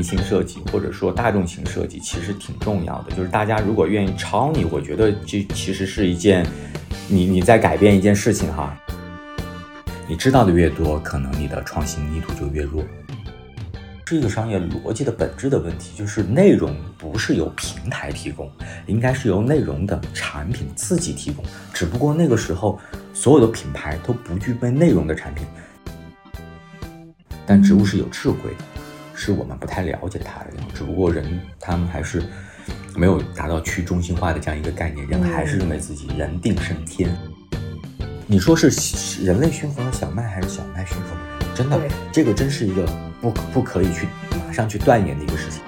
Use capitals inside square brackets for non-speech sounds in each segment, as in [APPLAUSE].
民型设计或者说大众型设计其实挺重要的，就是大家如果愿意抄你，我觉得这其实是一件，你你在改变一件事情哈。你知道的越多，可能你的创新力度就越弱。是一个商业逻辑的本质的问题，就是内容不是由平台提供，应该是由内容的产品自己提供。只不过那个时候，所有的品牌都不具备内容的产品。但植物是有智慧的，是我们不太了解它的。只不过人他们还是没有达到去中心化的这样一个概念，人还是认为自己人定胜天。你说是人类驯服了小麦，还是小麦驯服了人？真的，这个真是一个不不可以去马上去断言的一个事情。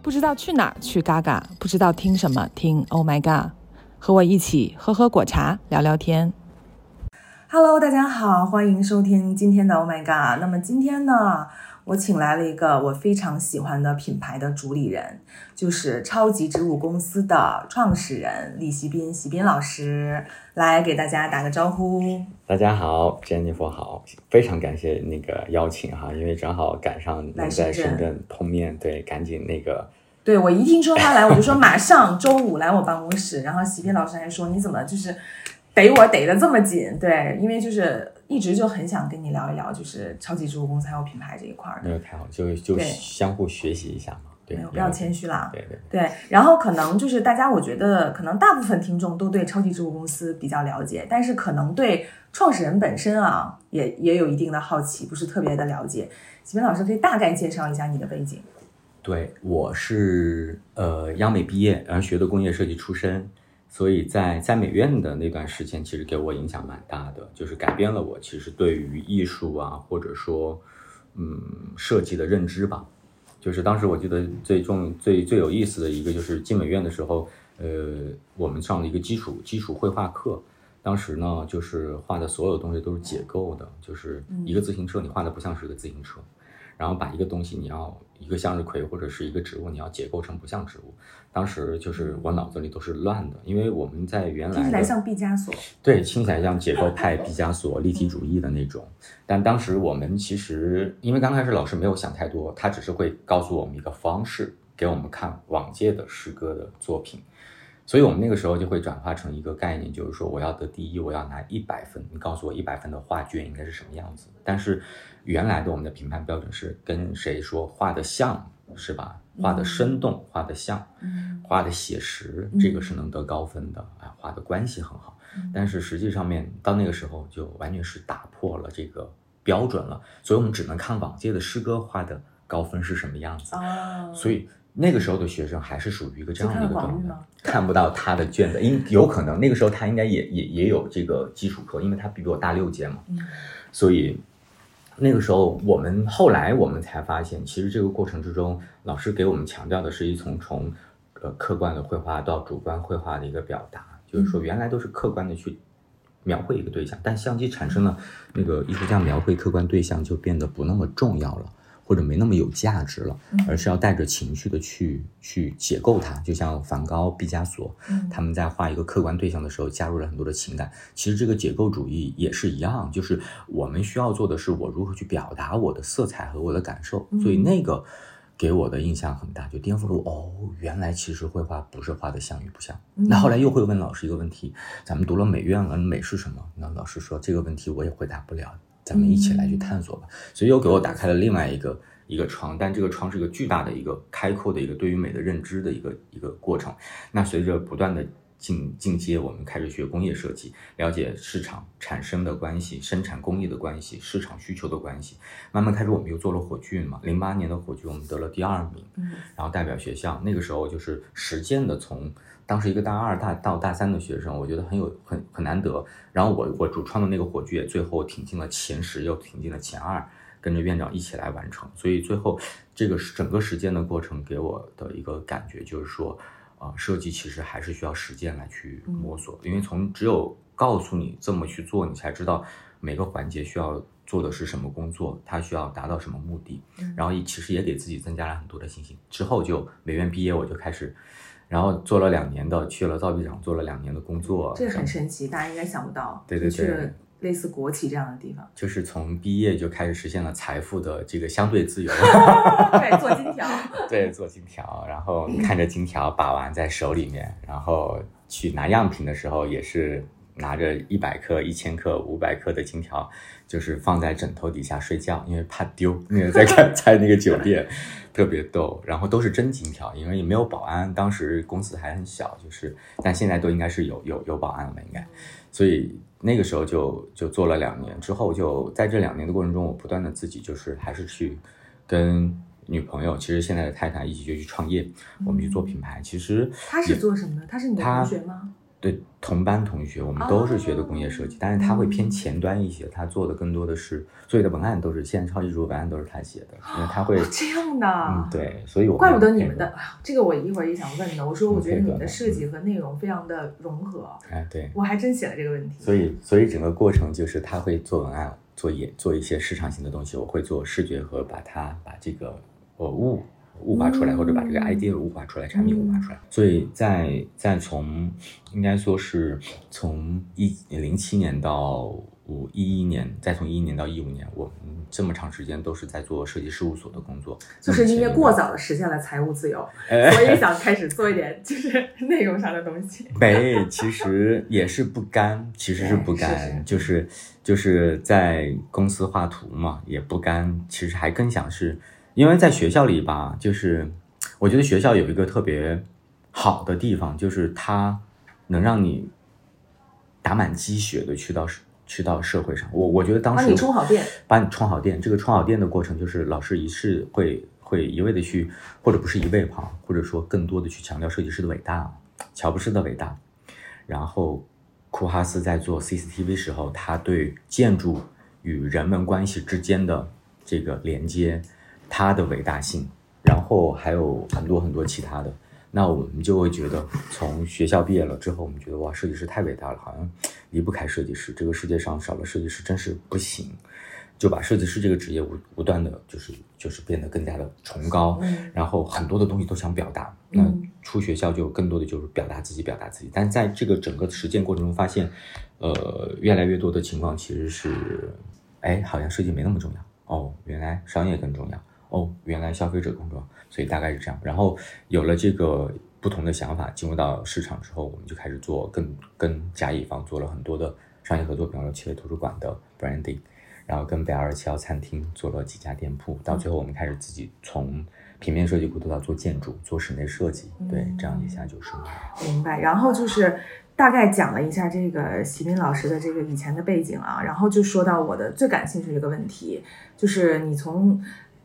不知道去哪儿去嘎嘎，不知道听什么听 Oh my God，和我一起喝喝果茶，聊聊天。Hello，大家好，欢迎收听今天的 Oh my God。那么今天呢？我请来了一个我非常喜欢的品牌的主理人，就是超级植物公司的创始人李习斌，习斌老师来给大家打个招呼。大家好，Jennifer 好，非常感谢那个邀请哈，因为正好赶上能在深圳碰面，对，赶紧那个。对我一听说他来，我就说马上周五来我办公室，然后习斌老师还说你怎么就是逮我逮的这么紧？对，因为就是。一直就很想跟你聊一聊，就是超级植物公司还有品牌这一块儿。没有太好，就就相互学习一下嘛。对，不要谦虚啦。对对对。然后可能就是大家，我觉得可能大部分听众都对超级植物公司比较了解，但是可能对创始人本身啊，也也有一定的好奇，不是特别的了解。启明老师可以大概介绍一下你的背景。对，我是呃央美毕业，然后学的工业设计出身。所以在在美院的那段时间，其实给我影响蛮大的，就是改变了我其实对于艺术啊，或者说，嗯，设计的认知吧。就是当时我记得最重、最最有意思的一个，就是进美院的时候，呃，我们上了一个基础基础绘画课。当时呢，就是画的所有东西都是解构的，就是一个自行车，你画的不像是个自行车。然后把一个东西，你要一个向日葵或者是一个植物，你要解构成不像植物。当时就是我脑子里都是乱的，因为我们在原来听起来像毕加索，对，听起来像解构派毕加索立体主义的那种。但当时我们其实因为刚开始老师没有想太多，他只是会告诉我们一个方式，给我们看往届的诗歌的作品。所以我们那个时候就会转化成一个概念，就是说我要得第一，我要拿一百分。你告诉我一百分的画卷应该是什么样子？但是原来的我们的评判标准是跟谁说画的像，是吧？画的生动，画的像，画的写实，这个是能得高分的啊。画的关系很好，但是实际上面到那个时候就完全是打破了这个标准了。所以我们只能看往届的诗歌画的高分是什么样子。所以。那个时候的学生还是属于一个这样的一个状态，看不到他的卷子，因有可能那个时候他应该也也也有这个基础课，因为他比我大六届嘛，所以那个时候我们后来我们才发现，其实这个过程之中，老师给我们强调的是一从从呃客观的绘画到主观绘画的一个表达，就是说原来都是客观的去描绘一个对象，但相机产生了那个艺术家描绘客观对象就变得不那么重要了。或者没那么有价值了，而是要带着情绪的去去解构它。就像梵高、毕加索，他们在画一个客观对象的时候，加入了很多的情感。其实这个解构主义也是一样，就是我们需要做的是我如何去表达我的色彩和我的感受。所以那个给我的印象很大，就颠覆了我。哦，原来其实绘画不是画的像与不像。那后来又会问老师一个问题：咱们读了美院了，美是什么？那老师说这个问题我也回答不了。咱们一起来去探索吧，所以又给我打开了另外一个一个窗，但这个窗是一个巨大的一个开阔的一个对于美的认知的一个一个过程。那随着不断的进进阶，我们开始学工业设计，了解市场产生的关系、生产工艺的关系、市场需求的关系。慢慢开始，我们又做了火炬嘛，零八年的火炬我们得了第二名，嗯，然后代表学校。那个时候就是实践的从。当时一个大二大到大三的学生，我觉得很有很很难得。然后我我主创的那个火炬也，最后挺进了前十，又挺进了前二，跟着院长一起来完成。所以最后这个整个实践的过程给我的一个感觉就是说，啊，设计其实还是需要实践来去摸索，因为从只有告诉你这么去做，你才知道每个环节需要做的是什么工作，它需要达到什么目的。然后其实也给自己增加了很多的信心。之后就美院毕业，我就开始。然后做了两年的，去了造币厂做了两年的工作，这个很神奇，大家应该想不到。对对对，类似国企这样的地方？就是从毕业就开始实现了财富的这个相对自由。[LAUGHS] [LAUGHS] 对，做金条。对，做金条，然后看着金条把玩在手里面，然后去拿样品的时候也是。拿着一百克、一千克、五百克的金条，就是放在枕头底下睡觉，因为怕丢。那个在 [LAUGHS] 看在那个酒店，特别逗。然后都是真金条，因为也没有保安，当时公司还很小，就是，但现在都应该是有有有保安了，应该。所以那个时候就就做了两年，之后就在这两年的过程中，我不断的自己就是还是去跟女朋友，其实现在的太太一起就去创业，我们去做品牌。其实他是做什么的？他是你的同学吗？对同班同学，我们都是学的工业设计，但是他会偏前端一些，他做的更多的是所有的文案都是现在超级主播文案都是他写的，因为他会这样的，嗯，对，所以我怪不得你们的，这个我一会儿也想问的，我说我觉得你们的设计和内容非常的融合，哎，对，我还真写了这个问题，所以所以整个过程就是他会做文案，做也做一些市场性的东西，我会做视觉和把它把这个呃物。物化出来，或者把这个 idea 物化出来，产品物化出来。所以在在从应该说是从一零七年到五一一年，再从一一年到一五年，我们这么长时间都是在做设计事务所的工作。就是因为过早的实现了财务自由，[LAUGHS] 所以想开始做一点就是内容上的东西。[LAUGHS] 没，其实也是不甘，其实是不甘，[LAUGHS] 就是就是在公司画图嘛，也不甘。其实还更想是。因为在学校里吧，就是我觉得学校有一个特别好的地方，就是它能让你打满鸡血的去到去到社会上。我我觉得当时把你充好电，把你充好电。这个充好电的过程，就是老师一是会会一味的去，或者不是一味哈，或者说更多的去强调设计师的伟大，乔布斯的伟大。然后库哈斯在做 CCTV 时候，他对建筑与人文关系之间的这个连接。他的伟大性，然后还有很多很多其他的，那我们就会觉得，从学校毕业了之后，我们觉得哇，设计师太伟大了，好像离不开设计师，这个世界上少了设计师真是不行，就把设计师这个职业无无断的就是就是变得更加的崇高，然后很多的东西都想表达，那出学校就更多的就是表达自己，表达自己，但在这个整个实践过程中发现，呃，越来越多的情况其实是，哎，好像设计没那么重要。哦，原来商业更重要。哦，原来消费者工作，所以大概是这样。然后有了这个不同的想法，进入到市场之后，我们就开始做更跟甲乙方做了很多的商业合作，比方说七味图书馆的 branding，然后跟北二七幺餐厅做了几家店铺，到最后我们开始自己从平面设计过渡到做建筑、做室内设计，对，这样一下就是明白。然后就是大概讲了一下这个席斌老师的这个以前的背景啊，然后就说到我的最感兴趣的一个问题，就是你从。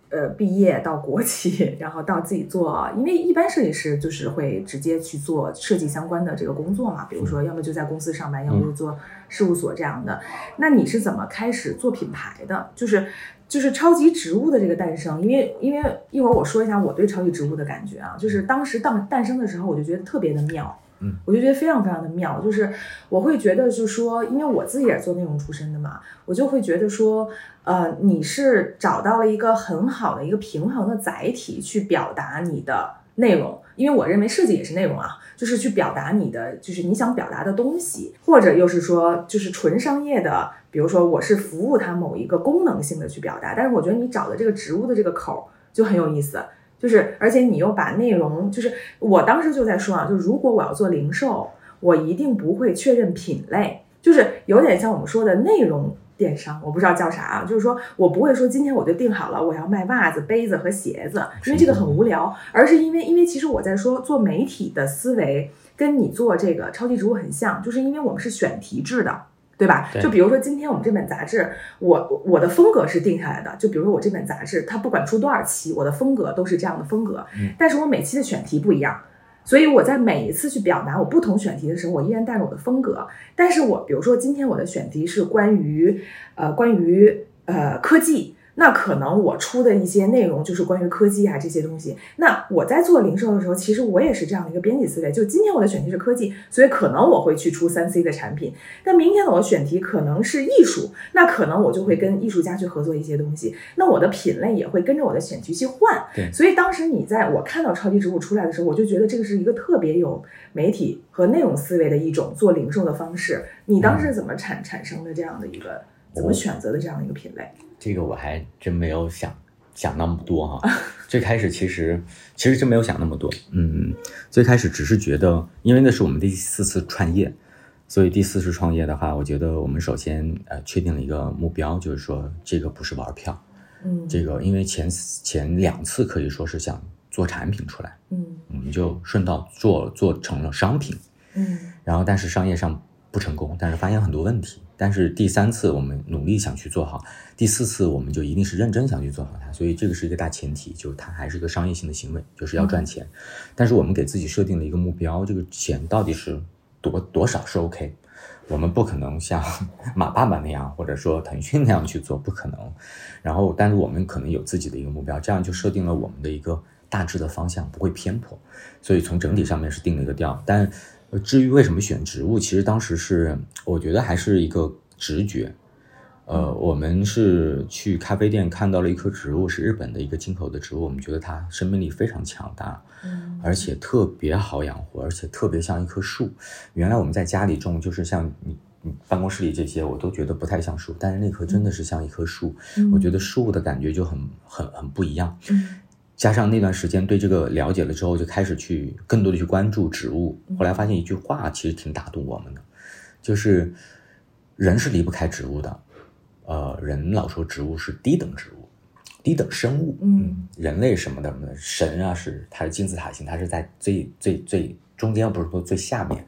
呃，毕业到国企，然后到自己做，因为一般设计师就是会直接去做设计相关的这个工作嘛，比如说要么就在公司上班，要么就做事务所这样的。那你是怎么开始做品牌的？就是就是超级植物的这个诞生，因为因为一会儿我说一下我对超级植物的感觉啊，就是当时诞诞生的时候，我就觉得特别的妙。嗯，我就觉得非常非常的妙，就是我会觉得，就是说，因为我自己也是做内容出身的嘛，我就会觉得说，呃，你是找到了一个很好的一个平衡的载体去表达你的内容，因为我认为设计也是内容啊，就是去表达你的，就是你想表达的东西，或者又是说，就是纯商业的，比如说我是服务它某一个功能性的去表达，但是我觉得你找的这个植物的这个口就很有意思。就是，而且你又把内容，就是我当时就在说啊，就如果我要做零售，我一定不会确认品类，就是有点像我们说的内容电商，我不知道叫啥啊，就是说我不会说今天我就定好了我要卖袜子、杯子和鞋子，因为这个很无聊，而是因为因为其实我在说做媒体的思维跟你做这个超级植物很像，就是因为我们是选题制的。对吧？就比如说今天我们这本杂志，我我的风格是定下来的。就比如说我这本杂志，它不管出多少期，我的风格都是这样的风格。嗯。但是我每期的选题不一样，所以我在每一次去表达我不同选题的时候，我依然带着我的风格。但是我比如说今天我的选题是关于呃关于呃科技。那可能我出的一些内容就是关于科技啊这些东西。那我在做零售的时候，其实我也是这样的一个编辑思维，就今天我的选题是科技，所以可能我会去出三 C 的产品。但明天的我选题可能是艺术，那可能我就会跟艺术家去合作一些东西。那我的品类也会跟着我的选题去换。对所以当时你在我看到超级植物出来的时候，我就觉得这个是一个特别有媒体和内容思维的一种做零售的方式。你当时怎么产产生的这样的一个，怎么选择的这样的一个品类？这个我还真没有想想那么多哈。最开始其实其实真没有想那么多，嗯，最开始只是觉得，因为那是我们第四次创业，所以第四次创业的话，我觉得我们首先呃确定了一个目标，就是说这个不是玩票，嗯，这个因为前前两次可以说是想做产品出来，嗯我们就顺道做做成了商品，嗯然后但是商业上不成功，但是发现很多问题。但是第三次我们努力想去做好，第四次我们就一定是认真想去做好它。所以这个是一个大前提，就是它还是一个商业性的行为，就是要赚钱。但是我们给自己设定了一个目标，这个钱到底是多多少是 OK。我们不可能像 [LAUGHS] 马爸爸那样，或者说腾讯那样去做，不可能。然后，但是我们可能有自己的一个目标，这样就设定了我们的一个大致的方向，不会偏颇。所以从整体上面是定了一个调。但呃至于为什么选植物，其实当时是我觉得还是一个直觉。呃，我们是去咖啡店看到了一棵植物，是日本的一个进口的植物，我们觉得它生命力非常强大，嗯而且特别好养活，而且特别像一棵树。原来我们在家里种，就是像你你办公室里这些，我都觉得不太像树，但是那棵真的是像一棵树。我觉得树的感觉就很很很不一样。嗯加上那段时间对这个了解了之后，就开始去更多的去关注植物。后来发现一句话其实挺打动我们的，就是人是离不开植物的。呃，人老说植物是低等植物，低等生物。嗯，人类什么的，神啊是它是金字塔形，它是在最最最中间，不是说最下面。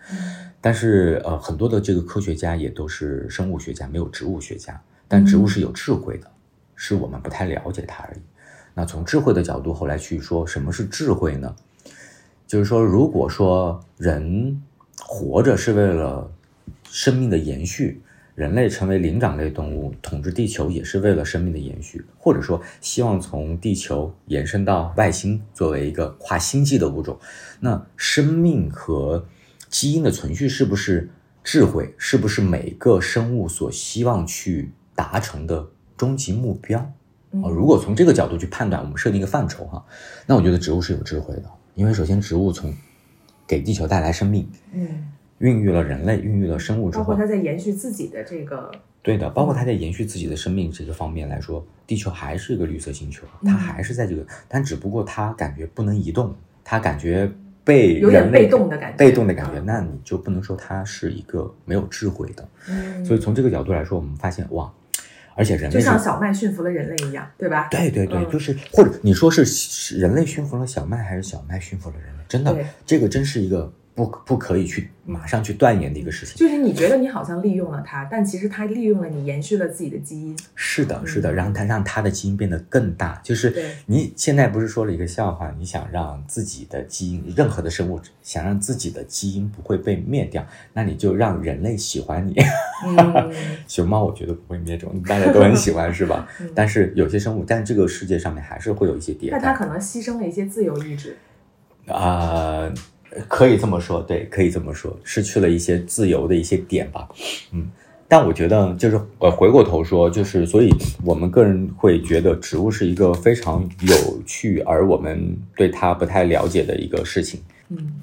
但是呃，很多的这个科学家也都是生物学家，没有植物学家。但植物是有智慧的，是我们不太了解它而已。那从智慧的角度，后来去说什么是智慧呢？就是说，如果说人活着是为了生命的延续，人类成为灵长类动物，统治地球也是为了生命的延续，或者说希望从地球延伸到外星，作为一个跨星际的物种，那生命和基因的存续是不是智慧？是不是每个生物所希望去达成的终极目标？嗯。哦，如果从这个角度去判断，我们设定一个范畴哈，那我觉得植物是有智慧的，因为首先植物从给地球带来生命，嗯，孕育了人类，孕育了生物之后包括，它在延续自己的这个，对的，包括它在延续自己的生命这个方面来说，地球还是一个绿色星球，它还是在这个，但只不过它感觉不能移动，它感觉被有点人类被动的感觉。被动的感觉，嗯那你就不能说它是一个没有智慧的。嗯，所以从这个角度来说，我们发现哇，而且人就类就像小麦驯服了人类一样，对吧？对对对，嗯就是或者你说是是人类驯服了小麦，还是小麦驯服了人类？真的，这个真是一个不不可以去马上去断言的一个事情。就是你觉得你好像利用了它，但其实它利用了你，延续了自己的基因。是的，是的，嗯让它让它的基因变得更大。就是你现在不是说了一个笑话，你想让自己的基因，任何的生物想让自己的基因不会被灭掉，那你就让人类喜欢你。嗯 [LAUGHS] 熊猫我觉得不会灭种，大家都很喜欢，[LAUGHS] 是吧嗯？但是有些生物，但这个世界上面还是会有一些迭代。但它可能牺牲了一些自由意志。啊、可以这么说，对，可以这么说，失去了一些自由的一些点吧，嗯。但我觉得，就是呃，回过头说，就是，所以我们个人会觉得植物是一个非常有趣，而我们对它不太了解的一个事情。嗯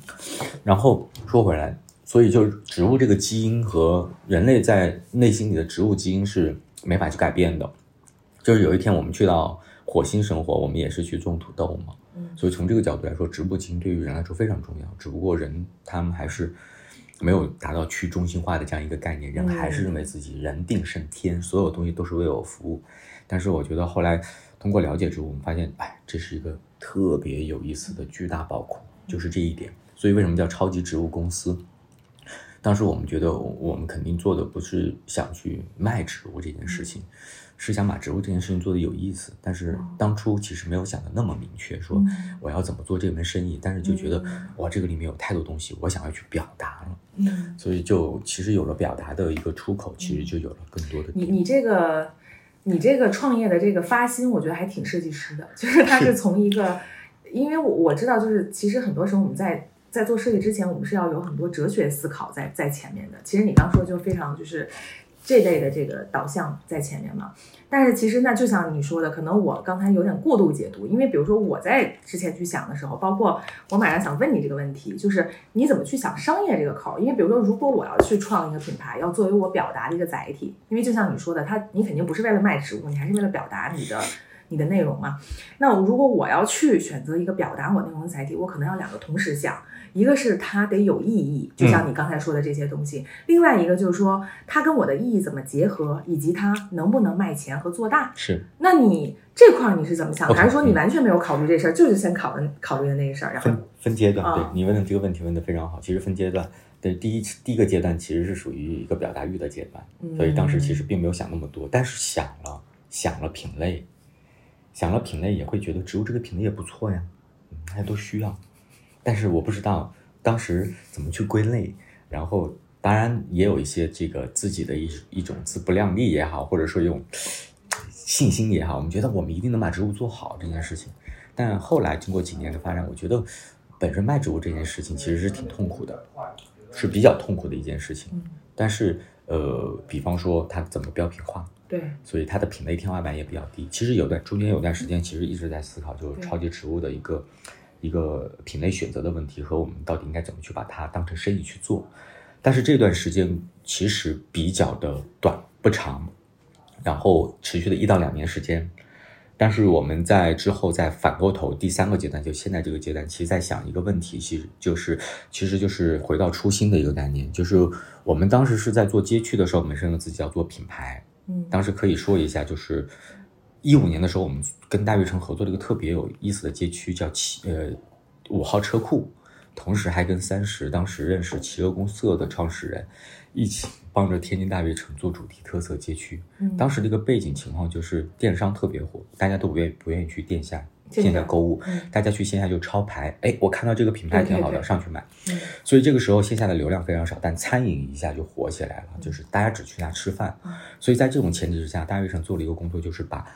然后说回来，所以就是植物这个基因和人类在内心里的植物基因是没法去改变的。就是有一天我们去到火星生活，我们也是去种土豆嘛，嗯所以从这个角度来说，植物基因对于人来说非常重要。只不过人他们还是没有达到去中心化的这样一个概念，人还是认为自己人定胜天，所有东西都是为我服务。但是我觉得后来通过了解之后，我们发现，哎，这是一个特别有意思的巨大宝库，就是这一点。所以为什么叫超级植物公司？当时我们觉得，我们肯定做的不是想去卖植物这件事情，是想把植物这件事情做得有意思。但是当初其实没有想的那么明确，说我要怎么做这门生意，但是就觉得哇，这个里面有太多东西，我想要去表达了，嗯，所以就其实有了表达的一个出口，其实就有了更多的你你这个你这个创业的这个发心，我觉得还挺设计师的，就是他是从一个，因为我我知道，就是其实很多时候我们在在做设计之前，我们是要有很多哲学思考在在前面的。其实你刚说就非常就是这类的这个导向在前面嘛。但是其实那就像你说的，可能我刚才有点过度解读，因为比如说我在之前去想的时候，包括我马上想问你这个问题，就是你怎么去想商业这个口？因为比如说，如果我要去创一个品牌，要作为我表达的一个载体，因为就像你说的，它你肯定不是为了卖植物，你还是为了表达你的。你的内容嘛，那如果我要去选择一个表达我内容的载体，我可能要两个同时想，一个是它得有意义，就像你刚才说的这些东西；另外一个就是说它跟我的意义怎么结合，以及它能不能卖钱和做大。是，那你这块你是怎么想？还是说你完全没有考虑这事儿，就是先考虑考虑的那个事儿？然后分分阶段，对你问的这个问题问的非常好。其实分阶段，对第一第一个阶段其实是属于一个表达欲的阶段，所以当时其实并没有想那么多，但是想了想了品类。想了品类也会觉得植物这个品类也不错呀，大家都需要，但是我不知道当时怎么去归类，然后当然也有一些这个自己的一一种自不量力也好，或者说用信心也好，我们觉得我们一定能把植物做好这件事情，但后来经过几年的发展，我觉得本身卖植物这件事情其实是挺痛苦的，是比较痛苦的一件事情，但是呃，比方说它怎么标品化。对，所以它的品类天花板也比较低。其实有段中间有段时间，其实一直在思考，就是超级植物的一个一个品类选择的问题，和我们到底应该怎么去把它当成生意去做。但是这段时间其实比较的短不长，然后持续的一到两年时间。但是我们在之后再反过头第三个阶段，就现在这个阶段，其实在想一个问题，其实就是其实就是回到初心的一个概念，就是我们当时是在做街区的时候，我们认为自己要做品牌。嗯，当时可以说一下，就是一五年的时候，我们跟大悦城合作了一个特别有意思的街区，叫七呃五号车库，同时还跟三十当时认识企鹅公社的创始人一起帮着天津大悦城做主题特色街区。嗯，当时这个背景情况就是电商特别火，大家都不愿不愿意去店下。线下购物，大家去线下就抄牌。哎，我看到这个品牌挺好的，上去买。所以这个时候线下的流量非常少，但餐饮一下就火起来了，就是大家只去那吃饭。所以在这种前提之下，大悦城做了一个工作，就是把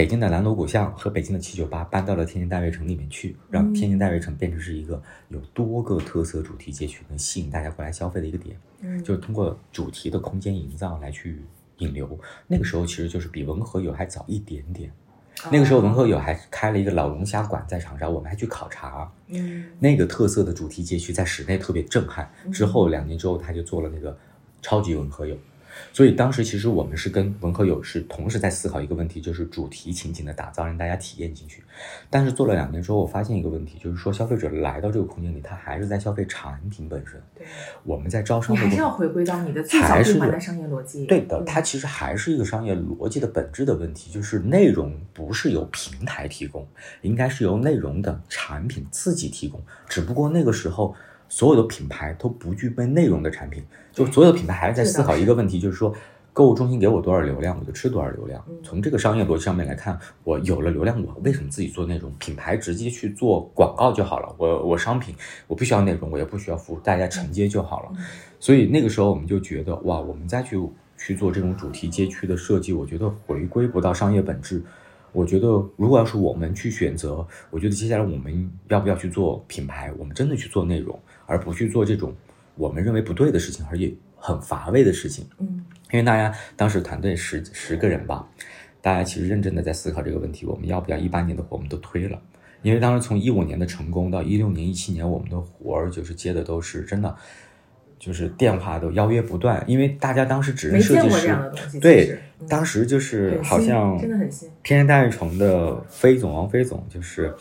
北京的南锣鼓巷和北京的七九八搬到了天津大悦城里面去，让天津大悦城变成是一个有多个特色主题街区，能吸引大家过来消费的一个点。嗯，就是通过主题的空间营造来去引流。那个时候其实就是比文和友还早一点点。那个时候，文和友还开了一个老龙虾馆在长沙，我们还去考察。嗯，那个特色的主题街区在室内特别震撼。之后两年之后，他就做了那个超级文和友。所以当时其实我们是跟文和友是同时在思考一个问题，就是主题情景的打造，让大家体验进去。但是做了两年之后，我发现一个问题，就是说消费者来到这个空间里，他还是在消费产品本身。对，我们在招商，你 [LAUGHS] 还是要回归到你的最早的商业逻辑。对的，它其实还是一个商业逻辑的本质的问题，就是内容不是由平台提供，应该是由内容的产品自己提供。只不过那个时候，所有的品牌都不具备内容的产品。就所有的品牌还是在思考一个问题，就是说，购物中心给我多少流量，我就吃多少流量。从这个商业逻辑上面来看，我有了流量，我为什么自己做内容？品牌直接去做广告就好了。我我商品我不需要内容，我也不需要服务，大家承接就好了。所以那个时候我们就觉得，哇，我们再去去做这种主题街区的设计，我觉得回归不到商业本质。我觉得如果要是我们去选择，我觉得接下来我们要不要去做品牌？我们真的去做内容，而不去做这种。我们认为不对的事情，而且很乏味的事情。嗯，因为大家当时团队十十个人吧，大家其实认真的在思考这个问题：我们要不要一八年的活我们都推了？因为当时从一五年的成功到一六年、一七年，我们的活儿就是接的都是真的，就是电话都邀约不断。因为大家当时只认设计师，对，当时就是好像真的很新。天天大悦城的飞总王飞总就是。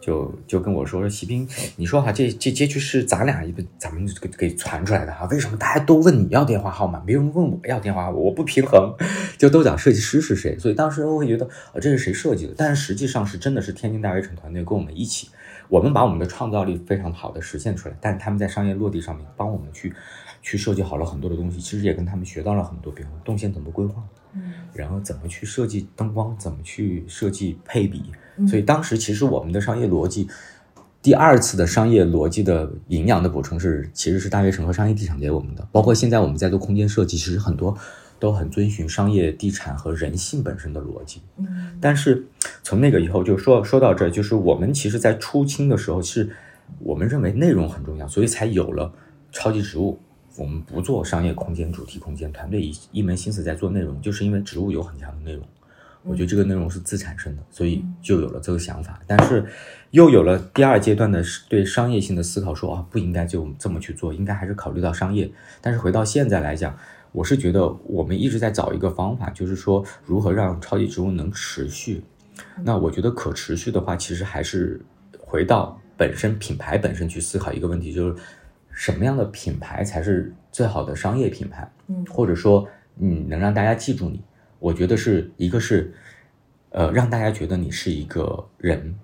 就就跟我说说，席斌，你说哈，这这街区是咱俩一个咱们给给传出来的哈，为什么大家都问你要电话号码，没人问我要电话号码，我不平衡，[LAUGHS] 就都讲设计师是谁，所以当时我会觉得啊，这是谁设计的？但是实际上是真的是天津大悦城团队跟我们一起，我们把我们的创造力非常好的实现出来，但他们在商业落地上面帮我们去去设计好了很多的东西，其实也跟他们学到了很多，比如动线怎么规划，嗯，然后怎么去设计灯光，怎么去设计配比。所以当时其实我们的商业逻辑，第二次的商业逻辑的营养的补充是，其实是大悦城和商业地产给我们的。包括现在我们在做空间设计，其实很多都很遵循商业地产和人性本身的逻辑。嗯但是从那个以后，就说说到这儿，就是我们其实，在初清的时候，是我们认为内容很重要，所以才有了超级植物。我们不做商业空间、主题空间，团队一一门心思在做内容，就是因为植物有很强的内容。我觉得这个内容是自产生的，所以就有了这个想法。但是又有了第二阶段的对商业性的思考，说啊，不应该就这么去做，应该还是考虑到商业。但是回到现在来讲，我是觉得我们一直在找一个方法，就是说如何让超级植物能持续。那我觉得可持续的话，其实还是回到本身品牌本身去思考一个问题，就是什么样的品牌才是最好的商业品牌，嗯或者说嗯能让大家记住你。我觉得是一个是，呃，让大家觉得你是一个人，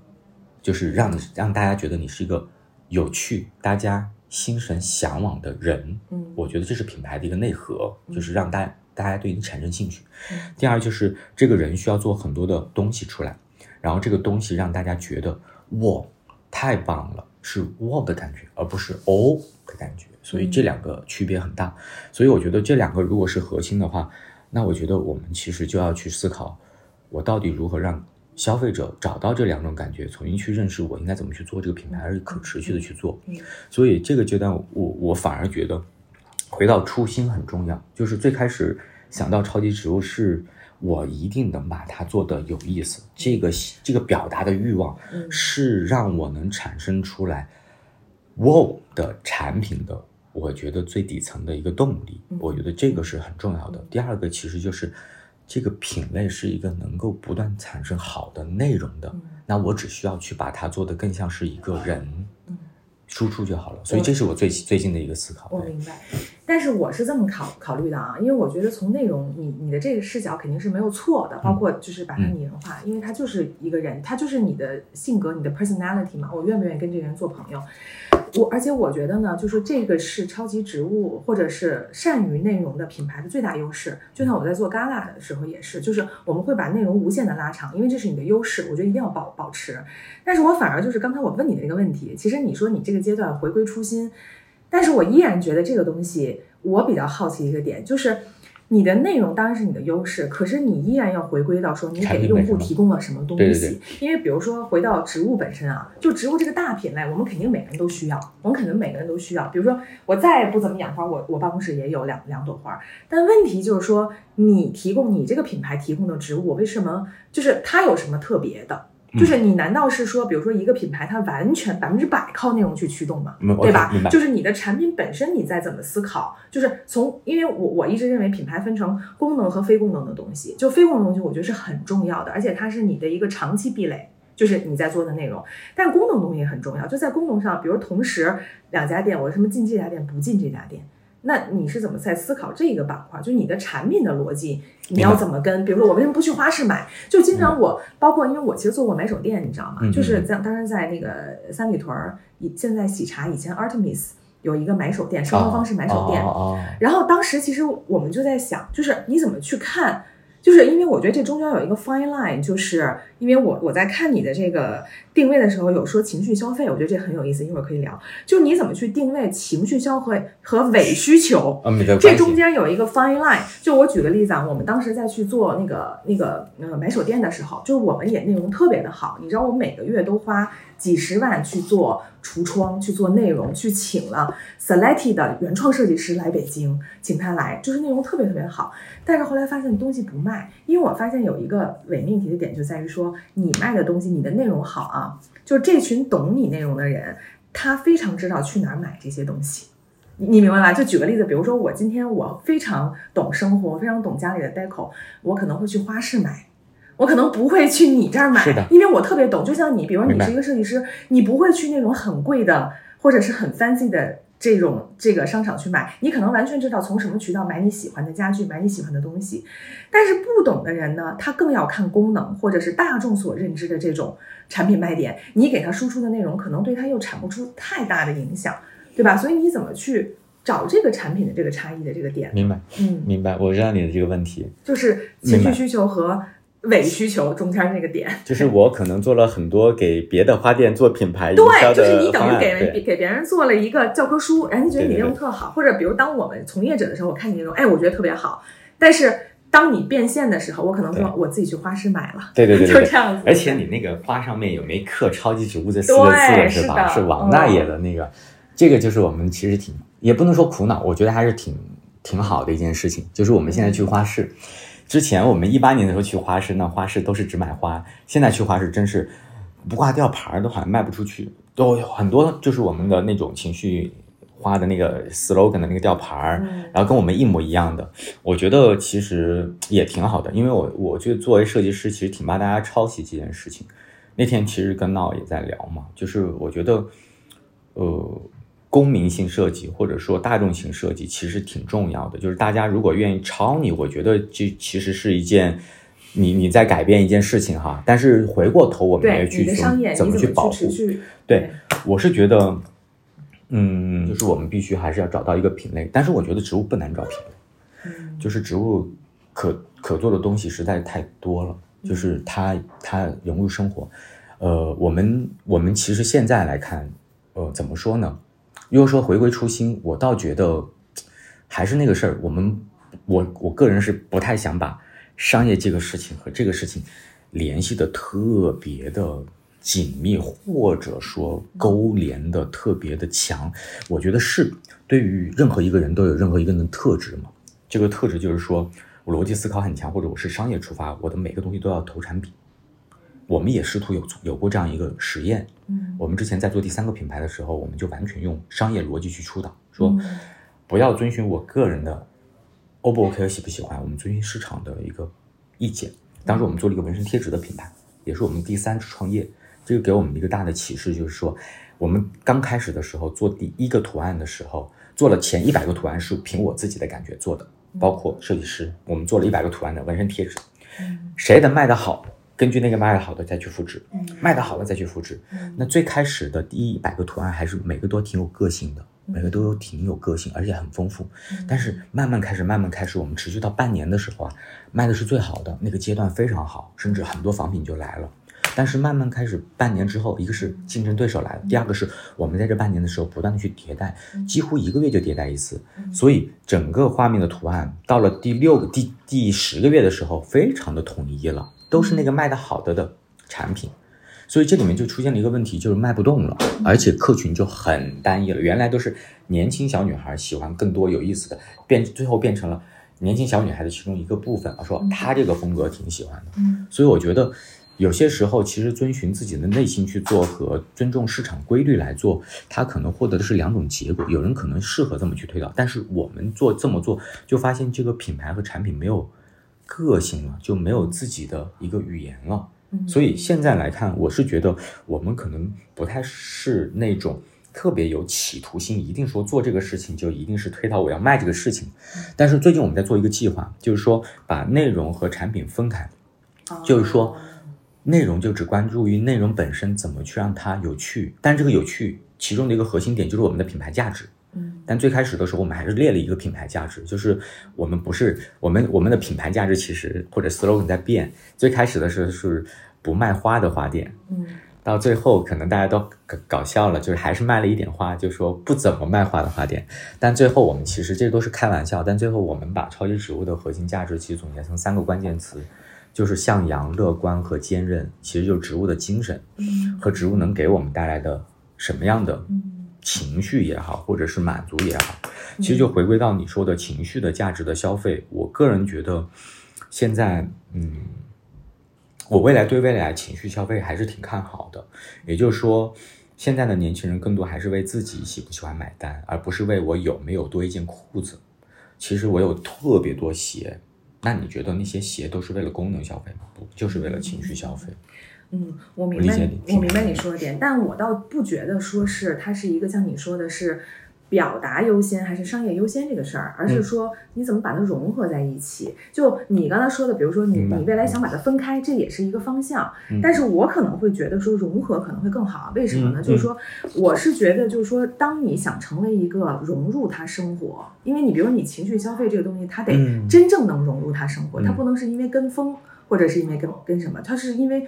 就是让你让大家觉得你是一个有趣、大家心神向往的人。嗯我觉得这是品牌的一个内核，就是让大家大家对你产生兴趣。嗯第二就是这个人需要做很多的东西出来，然后这个东西让大家觉得哇太棒了，是哇的感觉，而不是哦的感觉。所以这两个区别很大。所以我觉得这两个如果是核心的话，那我觉得我们其实就要去思考，我到底如何让消费者找到这两种感觉，重新去认识我应该怎么去做这个品牌，而且可持续的去做。嗯所以这个阶段我，我反而觉得回到初心很重要。就是最开始想到超级植物，是我一定能把它做的有意思，这个这个表达的欲望嗯是让我能产生出来 wow 的产品的。我觉得最底层的一个动力，嗯我觉得这个是很重要的。第二个其实就是这个品类是一个能够不断产生好的内容的，嗯那我只需要去把它做得更像是一个人嗯输出就好了。所以这是我最最近的一个思考。我明白，但是我是这么考考虑的啊，因为我觉得从内容，你你的这个视角肯定是没有错的，包括就是把它拟人化，因为他就是一个人，他就是你的性格、你的 personality 嘛，我愿不愿意跟这个人做朋友？我而且我觉得呢，就是这个是超级植物或者是善于内容的品牌的最大优势。就像我在做 Gala 的时候也是，就是我们会把内容无限的拉长，因为这是你的优势，我觉得一定要保保持。但是我反而就是刚才我问你的那个问题，其实你说你这个阶段回归初心，但是我依然觉得这个东西，我比较好奇一个点，就是你的内容当然是你的优势，可是你依然要回归到说你给用户提供了什么东西。对对对因为比如说回到植物本身啊，就植物这个大品类，我们肯定每个人都需要，我们可能每个人都需要。比如说我再不怎么养花，我我办公室也有两两朵花，但问题就是说，你提供你这个品牌提供的植物，为什么就是它有什么特别的？就是你难道是说，比如说一个品牌它完全百分之百靠内容去驱动吗？嗯对吧？就是你的产品本身你在怎么思考？就是从，因为我我一直认为品牌分成功能和非功能的东西，就非功能东西我觉得是很重要的，而且它是你的一个长期壁垒。就是你在做的内容，但功能东西也很重要。就在功能上，比如同时两家店，我什么进这家店不进这家店，那你是怎么在思考这个板块？就你的产品的逻辑，你要怎么跟？比如说我为什么不去花市买？就经常我包括因为我其实做过买手店，你知道吗？嗯就是在当时在那个三里屯儿，以现在喜茶以前 Artemis 有一个买手店，生活方式买手店。然后当时其实我们就在想，就是你怎么去看？就是因为我觉得这中间有一个 fine line，就是因为我我在看你的这个定位的时候，有说情绪消费，我觉得这很有意思，一会儿可以聊。就你怎么去定位情绪消费和伪需求？啊，这中间有一个 fine line。就我举个例子啊，我们当时在去做那个那个呃买手店的时候，就是我们也内容特别的好，你知道我每个月都花几十万去做橱窗，去做内容，去请了 Seletti 的原创设计师来北京，请他来，就是内容特别特别好。但是后来发现东西不卖，因为我发现有一个伪命题的点就在于说，你卖的东西，你的内容好啊，就这群懂你内容的人，他非常知道去哪儿买这些东西。你你明白吧？就举个例子，比如说我今天我非常懂生活，非常懂家里的 deco，我可能会去花市买，我可能不会去你这儿买是的，因为我特别懂。就像你，比如你是一个设计师，你不会去那种很贵的或者是很 fancy 的这种这个商场去买，你可能完全知道从什么渠道买你喜欢的家具，买你喜欢的东西。但是不懂的人呢，他更要看功能或者是大众所认知的这种产品卖点，你给他输出的内容可能对他又产不出太大的影响，对吧？所以你怎么去找这个产品的这个差异的这个点？明白嗯，明白，我知道你的这个问题，就是情绪需求和伪需求中间那个点。[LAUGHS] 就是我可能做了很多给别的花店做品牌营销对，就是你等于给人给别人做了一个教科书，人家觉得你内容特好，或者比如当我们从业者的时候，我看你内容，哎，我觉得特别好，但是当你变现的时候，我可能说我自己去花市买了，对对对 [LAUGHS] 就。这样子。而且你那个花上面有没刻“超级植物”这四个对字是吧？是王大爷的那个，这个就是我们其实挺也不能说苦恼，我觉得还是挺挺好的一件事情。就是我们现在去花市，之前我们一八年的时候去花市，那花市都是只买花，现在去花市真是不挂吊牌儿的话卖不出去，都有很多就是我们的那种情绪花的那个 slogan 的那个吊牌然后跟我们一模一样的，我觉得其实也挺好的，因为我我觉得作为设计师，其实挺怕大家抄袭这件事情。那天其实跟闹也在聊嘛，就是我觉得，呃，公民性设计或者说大众性设计其实挺重要的。就是大家如果愿意抄你，我觉得这其实是一件你你在改变一件事情哈。但是回过头我们也对去怎么么去保护。持？对，我是觉得，嗯，就是我们必须还是要找到一个品类，但是我觉得植物不难找品类。嗯就是植物可可做的东西实在太多了，就是它它融入生活。呃，我们我们其实现在来看，呃，怎么说呢？如果说回归初心，我倒觉得还是那个事儿。我们我我个人是不太想把商业这个事情和这个事情联系的特别的紧密，或者说勾连的特别的强。我觉得是对于任何一个人都有任何一个人的特质嘛。这个特质就是说我逻辑思考很强，或者我是商业出发，我的每个东西都要投产品。我们也试图有有过这样一个实验。嗯我们之前在做第三个品牌的时候，我们就完全用商业逻辑去出导，说嗯不要遵循我个人的 O 不 OK 和喜不喜欢，我们遵循市场的一个意见。当时我们做了一个纹身贴纸的品牌，也是我们第三次创业。这个给我们一个大的启示，就是说，我们刚开始的时候做第一个图案的时候，做了前一百个图案是凭我自己的感觉做的，包括设计师，我们做了一百个图案的纹身贴纸，嗯谁的卖的好，根据那个卖的好的再去复制，嗯。卖的好了再去复制。嗯。那最开始的第一百个图案还是每个都挺有个性的，每个都有挺有个性，而且很丰富。但是慢慢开始，慢慢开始，我们持续到半年的时候啊，卖的是最好的那个阶段非常好，甚至很多仿品就来了。但是慢慢开始，半年之后，一个是竞争对手来了，第二个是我们在这半年的时候不断的去迭代，几乎一个月就迭代一次，所以整个画面的图案到了第六个、第第十个月的时候，非常的统一了，都是那个卖的好的的产品。所以这里面就出现了一个问题，就是卖不动了，而且客群就很单一了。原来都是年轻小女孩喜欢更多有意思的，变最后变成了年轻小女孩的其中一个部分啊，说她这个风格挺喜欢的。嗯所以我觉得有些时候其实遵循自己的内心去做和尊重市场规律来做，它可能获得的是两种结果。有人可能适合这么去推导，但是我们做这么做，就发现这个品牌和产品没有个性了，就没有自己的一个语言了。嗯所以现在来看，我是觉得我们可能不太是那种特别有企图心，一定说做这个事情就一定是推导我要卖这个事情。但是最近我们在做一个计划，就是说把内容和产品分开，就是说内容就只关注于内容本身怎么去让它有趣，但这个有趣其中的一个核心点就是我们的品牌价值。嗯但最开始的时候，我们还是列了一个品牌价值，就是我们不是我们我们的品牌价值其实或者 slogan 在变。最开始的时候是不卖花的花店，嗯到最后可能大家都搞搞笑了，就是还是卖了一点花，就说不怎么卖花的花店。但最后我们其实这都是开玩笑，但最后我们把超级植物的核心价值其实总结成三个关键词，就是向阳、乐观和坚韧，其实就是植物的精神嗯和植物能给我们带来的什么样的嗯情绪也好，或者是满足也好，其实就回归到你说的情绪的价值的消费。我个人觉得，现在嗯，我未来对未来情绪消费还是挺看好的。也就是说，现在的年轻人更多还是为自己喜不喜欢买单，而不是为我有没有多一件裤子。其实我有特别多鞋，那你觉得那些鞋都是为了功能消费吗？不，就是为了情绪消费。嗯，我明白我明白你说的点，但我倒不觉得说是它是一个像你说的是表达优先还是商业优先这个事儿，而是嗯说你怎么把它融合在一起。就你刚才说的，比如说你你未来想把它分开，这也是一个方向。嗯但是我可能会觉得说融合可能会更好，为什么呢？嗯就是说，我是觉得就是说，当你想成为一个融入他生活，因为你比如说你情绪消费这个东西，它得嗯真正能融入他生活，它嗯不能是因为跟风。或者是因为跟跟什么，它是因为。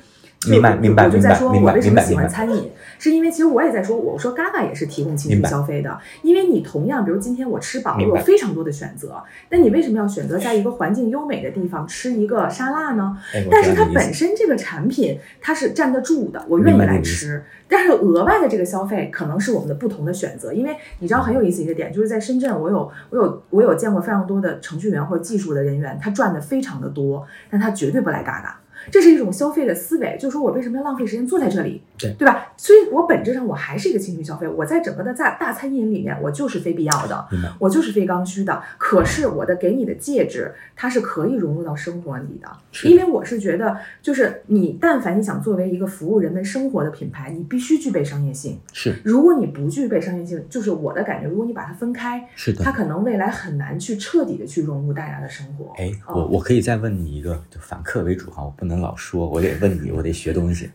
明白明白我就在说，明白我为什么喜欢餐饮，是因为其实我也在说，我说 Gaga 也是提供情绪消费的，因为你同样，比如今天我吃饱，我有非常多的选择，那你为什么要选择在一个环境优美的地方吃一个沙拉呢？哎，但是它本身这个产品它是站得住的，我愿意来吃。但是额外的这个消费可能是我们的不同的选择，因为你知道很有意思一个点，就是在深圳，我有我有我有见过非常多的程序员或者技术的人员，他赚的非常的多，但他绝对不来嘎嘎。这是一种消费的思维，就是说我为什么要浪费时间坐在这里，对对吧？所以我本质上我还是一个情绪消费，我在整个的大大餐饮里面，我就是非必要的，我就是非刚需的。可是我的给你的戒指，它是可以融入到生活里的，因为我是觉得，就是你但凡你想作为一个服务人们生活的品牌，你必须具备商业性。是如果你不具备商业性，就是我的感觉，如果你把它分开，是的它。可能未来很难去彻底的去融入大家的生活。哎，哦我我可以再问你一个，就反客为主哈，我不能老说，我得问你，我得学东西。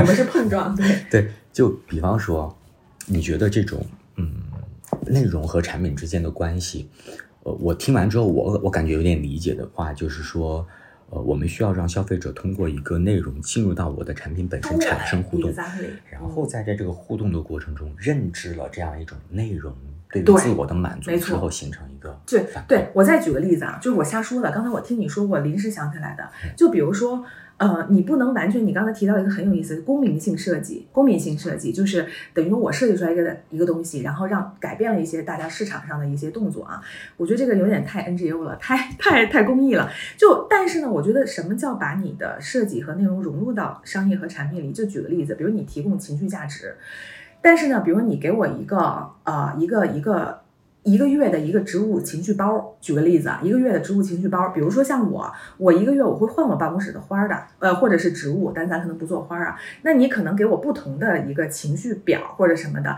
我们是碰撞，对。对，就比方说，你觉得这种嗯内容和产品之间的关系，呃，我听完之后，我我感觉有点理解的话，就是说，呃，我们需要让消费者通过一个内容进入到我的产品本身产生互动，然后在在这个互动的过程中，认知了这样一种内容对于对自我的满足之后，形成一个对对，我再举个例子啊，就是我瞎说的。刚才我听你说过，临时想起来的。嗯就比如说，呃，你不能完全，你刚才提到一个很有意思的公民性设计。公民性设计就是等于我设计出来一个一个东西，然后让改变了一些大家市场上的一些动作啊。我觉得这个有点太 NGO 了，太太太公益了。就但是呢，我觉得什么叫把你的设计和内容融入到商业和产品里？就举个例子，比如你提供情绪价值，但是呢，比如你给我一个呃一个一个一个月的一个植物情绪包，举个例子啊，一个月的植物情绪包，比如说像我，我一个月我会换我办公室的花儿的，呃，或者是植物，但咱可能不做花儿啊，那你可能给我不同的一个情绪表或者什么的。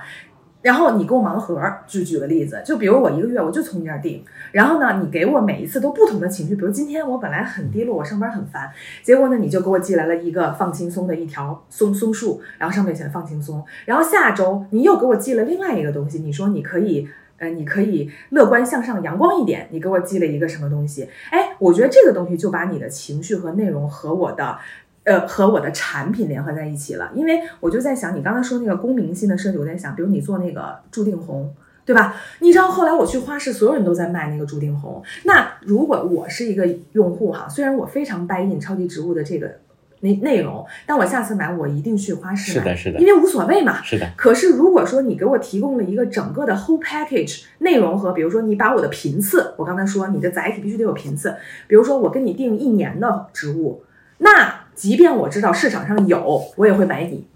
然后你给我盲盒儿，就举个例子，就比如我一个月我就从你这儿订，然后呢，你给我每一次都不同的情绪，比如今天我本来很低落，我上班很烦，结果呢，你就给我寄来了一个放轻松的一条松松树，然后上面写放轻松，然后下周你又给我寄了另外一个东西，你说你可以。呃，你可以乐观向上、阳光一点。你给我寄了一个什么东西？哎，我觉得这个东西就把你的情绪和内容和我的，呃，和我的产品联合在一起了。因为我就在想，你刚才说那个公民性的设计，我在想，比如你做那个注定红，对吧？你知道后来我去花市，所有人都在卖那个注定红。那如果我是一个用户哈，虽然我非常 buy in 超级植物的这个内内容，但我下次买我一定去花市买，是的是的因为无所谓嘛。是的，可是如果说你给我提供了一个整个的 whole package 内容和，比如说你把我的频次，我刚才说你的载体必须得有频次，比如说我跟你定一年的植物，那即便我知道市场上有，我也会买你。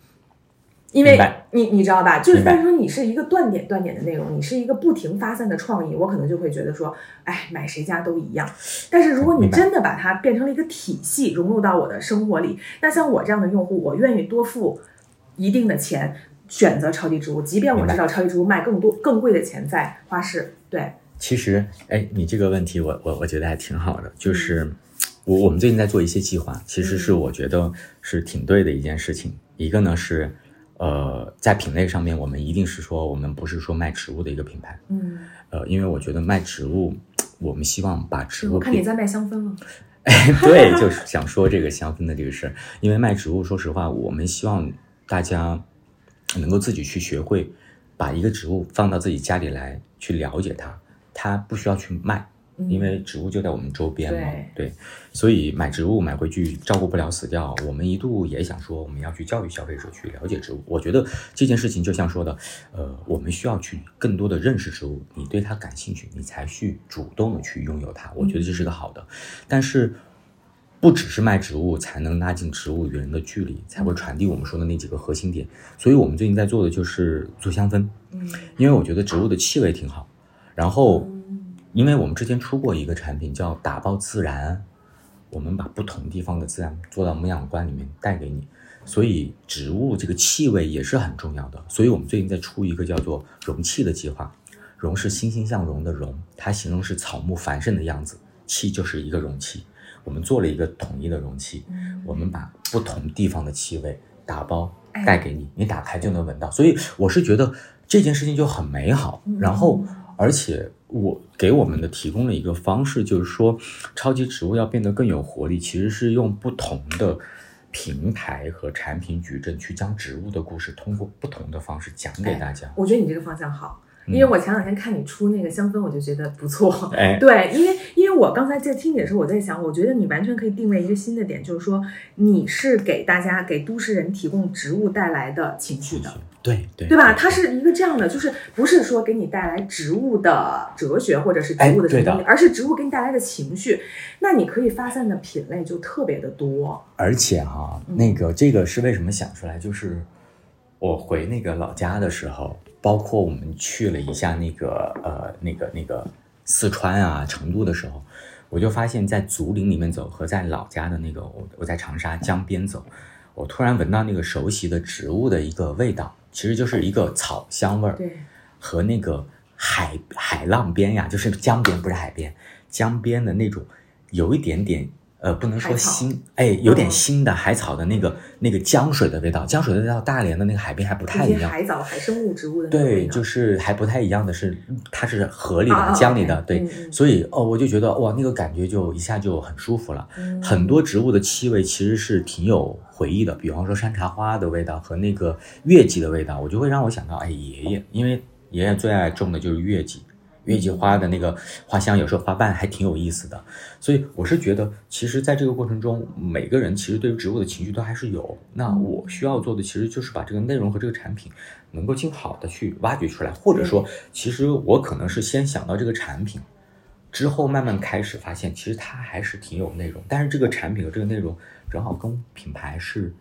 因为你你知道吧，就是但是说你是一个断点断点的内容，你是一个不停发散的创意，我可能就会觉得说，哎，买谁家都一样。但是如果你真的把它变成了一个体系，融入到我的生活里，那像我这样的用户，我愿意多付一定的钱选择超级植物，即便我知道超级植物卖更多更贵的钱在花市。对，其实，哎，你这个问题我我我觉得还挺好的，嗯就是我我们最近在做一些计划，其实是我觉得是挺对的一件事情。一个呢是，呃，在品类上面，我们一定是说我们不是说卖植物的一个品牌，嗯，呃，因为我觉得卖植物，我们希望把植物变我看你在卖香氛了，[LAUGHS] 对，就是想说这个香氛的这个事儿，因为卖植物，说实话，我们希望大家能够自己去学会把一个植物放到自己家里来，去了解它，它不需要去卖，嗯因为植物就在我们周边嘛，对所以买植物买回去照顾不了死掉。我们一度也想说，我们要去教育消费者去了解植物。我觉得这件事情就像说的，呃，我们需要去更多的认识植物，你对它感兴趣，你才去主动的去拥有它。我觉得这是个好的，但是。不只是卖植物才能拉近植物与人的距离，才会传递我们说的那几个核心点。所以我们最近在做的就是做香氛，嗯因为我觉得植物的气味挺好。然后，嗯因为我们之前出过一个产品叫打包自然，我们把不同地方的自然做到牧养罐里面带给你，所以植物这个气味也是很重要的。所以我们最近在出一个叫做容器的计划，容是欣欣向荣的容，它形容是草木繁盛的样子，器就是一个容器。我们做了一个统一的容器，嗯我们把不同地方的气味打包哎带给你，你打开就能闻到。所以我是觉得这件事情就很美好。嗯然后，而且我给我们的提供了一个方式，就是说，超级植物要变得更有活力，其实是用不同的平台和产品矩阵去将植物的故事通过不同的方式讲给大家。我觉得你这个方向好。因为我前两天看你出那个香氛，我就觉得不错。哎，[LAUGHS] 对，因为因为我刚才在听你的时候，我在想，我觉得你完全可以定位一个新的点，就是说你是给大家给都市人提供植物带来的情绪的，对对，对吧？它是一个这样的，就是不是说给你带来植物的哲学或者是植物的什么东西，而是植物给你带来的情绪。那你可以发散的品类就特别的多。而且哈，那个这个是为什么想出来？就是我回那个老家的时候。包括我们去了一下那个呃那个那个四川啊成都的时候，我就发现，在竹林里面走和在老家的那个我我在长沙江边走，我突然闻到那个熟悉的植物的一个味道，其实就是一个草香味儿，对，和那个海海浪边呀，就是江边不是海边，江边的那种有一点点。呃，不能说腥，哎，有点腥的海草的那个那个江水的味道，江水的味道，大连的那个海边还不太一样。海藻、海生物植物的对，就是还不太一样的是，它是河里的、江里的，对，所以哦，我就觉得哇，那个感觉就一下就很舒服了。很多植物的气味其实是挺有回忆的，比方说山茶花的味道和那个月季的味道，我就会让我想到哎爷爷，因为爷爷最爱种的就是月季。月季花的那个花香，有时候花瓣还挺有意思的，所以我是觉得，其实在这个过程中，每个人其实对于植物的情绪都还是有。那我需要做的，其实就是把这个内容和这个产品能够尽好的去挖掘出来，或者说，其实我可能是先想到这个产品，之后慢慢开始发现，其实它还是挺有内容，但是这个产品和这个内容正好跟品牌是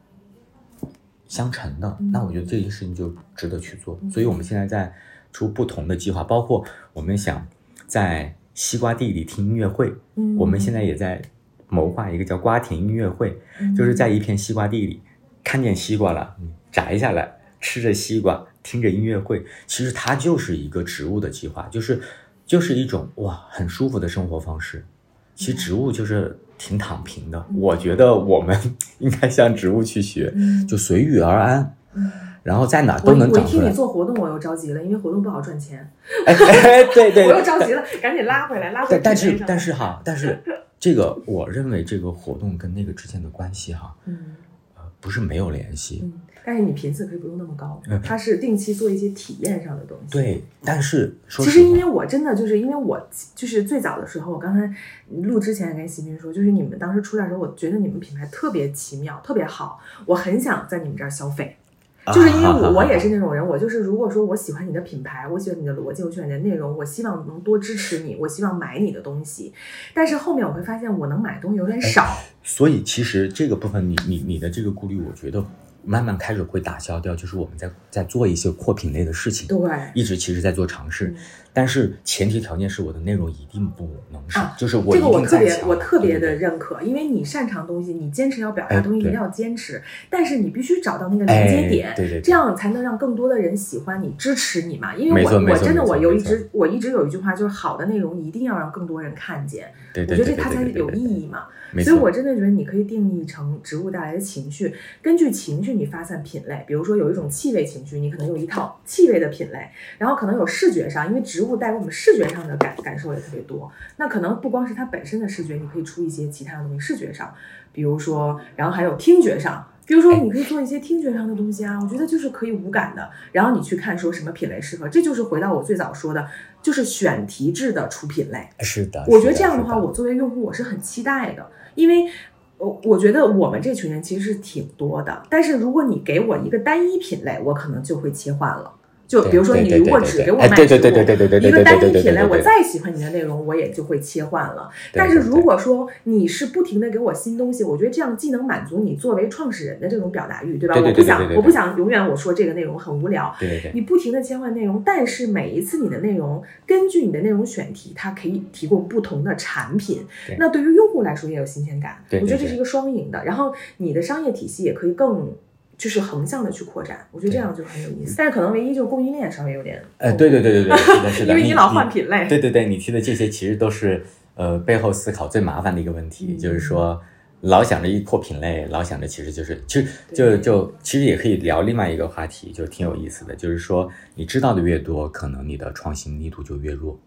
相乘的，那我觉得这件事情就值得去做。所以我们现在在。出不同的计划，包括我们想在西瓜地里听音乐会。嗯，我们现在也在谋划一个叫瓜田音乐会，就是在一片西瓜地里看见西瓜了，摘下来吃着西瓜，听着音乐会。其实它就是一个植物的计划，就是就是一种哇很舒服的生活方式。其实植物就是挺躺平的，我觉得我们 [LAUGHS] 应该向植物去学，就随遇而安。然后在哪都能长出来。我一听你做活动，我又着急了，因为活动不好赚钱。[LAUGHS] 哎，对对，[LAUGHS] 我又着急了，赶紧拉回来，拉回来。但是但是哈，但是 [LAUGHS] 这个我认为这个活动跟那个之间的关系哈，嗯，呃，不是没有联系。嗯，但是你频次可以不用那么高，它是定期做一些体验上的东西。对，但是其实因为我真的就是因为我就是最早的时候，我刚才录之前跟席斌说，就是你们当时出来的时候，我觉得你们品牌特别奇妙，特别好，我很想在你们这儿消费。就是因为我 [LAUGHS] 我也是那种人，我就是如果说我喜欢你的品牌，我喜欢你的逻辑，我喜欢你的内容，我希望能多支持你，我希望买你的东西。但是后面我会发现，我能买的东西有点少。所以其实这个部分，你你你的这个顾虑，我觉得。慢慢开始会打消掉，就是我们在在做一些扩品类的事情，对，一直其实在做尝试，但是前提条件是我的内容一定不能少，就是我这个我特别我特别的认可，因为你擅长东西，你坚持要表达东西一定要坚持，但是你必须找到那个连接点，对对，这样才能让更多的人喜欢你、支持你嘛。因为我我真的我有一直我一直有一句话，就是好的内容一定要让更多人看见，对对，我觉得这它才有意义嘛。所以，我真的觉得你可以定义成植物带来的情绪，根据情绪你发散品类。比如说，有一种气味情绪，你可能有一套气味的品类，然后可能有视觉上，因为植物带给我们视觉上的感感受也特别多。那可能不光是它本身的视觉，你可以出一些其他的东西，视觉上，比如说，然后还有听觉上，比如说你可以做一些听觉上的东西啊。我觉得就是可以无感的，然后你去看说什么品类适合，这就是回到我最早说的，就是选题制的出品类。是的，我觉得这样的话，我作为用户我是很期待的。因为，我我觉得我们这群人其实是挺多的，但是如果你给我一个单一品类，我可能就会切换了。就比如说，你如果只给我卖植物，一个单一品类，我再喜欢你的内容，我也就会切换了。但是如果说你是不停的给我新东西，我觉得这样既能满足你作为创始人的这种表达欲，对吧？我不想，我不想永远我说这个内容很无聊。对对对。你不停的切换内容，但是每一次你的内容根据你的内容选题，它可以提供不同的产品。那对于用户来说也有新鲜感。我觉得这是一个双赢的。然后你的商业体系也可以更。就是横向的去扩展，我觉得这样就很有意思。但是可能唯一就是供应链稍微有点……呃，对对对对对，是的，[LAUGHS] 是的。因为你老换品类。对对对，你提的这些其实都是呃背后思考最麻烦的一个问题，就是说老想着一扩品类，老想着其实就是其实就就其实也可以聊另外一个话题，就挺有意思的，就是说你知道的越多，可能你的创新力度就越弱。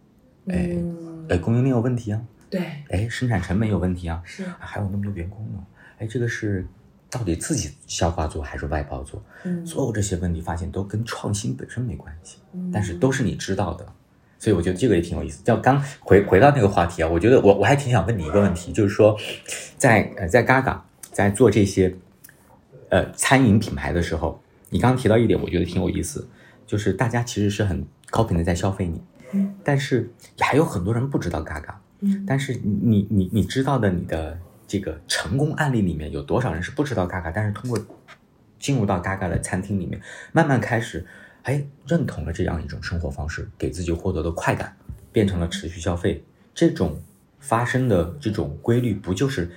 哎嗯，哎，供应链有问题啊，对，哎，生产成本有问题啊，是，还有那么多员工呢，哎，这个是到底自己消化做还是外包做？嗯，所有这些问题发现都跟创新本身没关系，嗯但是都是你知道的，所以我觉得这个也挺有意思。叫刚回回到那个话题啊，我觉得我我还挺想问你一个问题，就是说，在呃在 Gaga 在做这些呃餐饮品牌的时候，你刚刚提到一点，我觉得挺有意思，就是大家其实是很高频的在消费你，嗯，但是还有很多人不知道 Gaga，嗯但是你你你你知道的你的这个成功案例里面有多少人是不知道 Gaga，但是通过进入到 Gaga 的餐厅里面，慢慢开始哎认同了这样一种生活方式，给自己获得的快感，变成了持续消费。这种发生的这种规律，不就是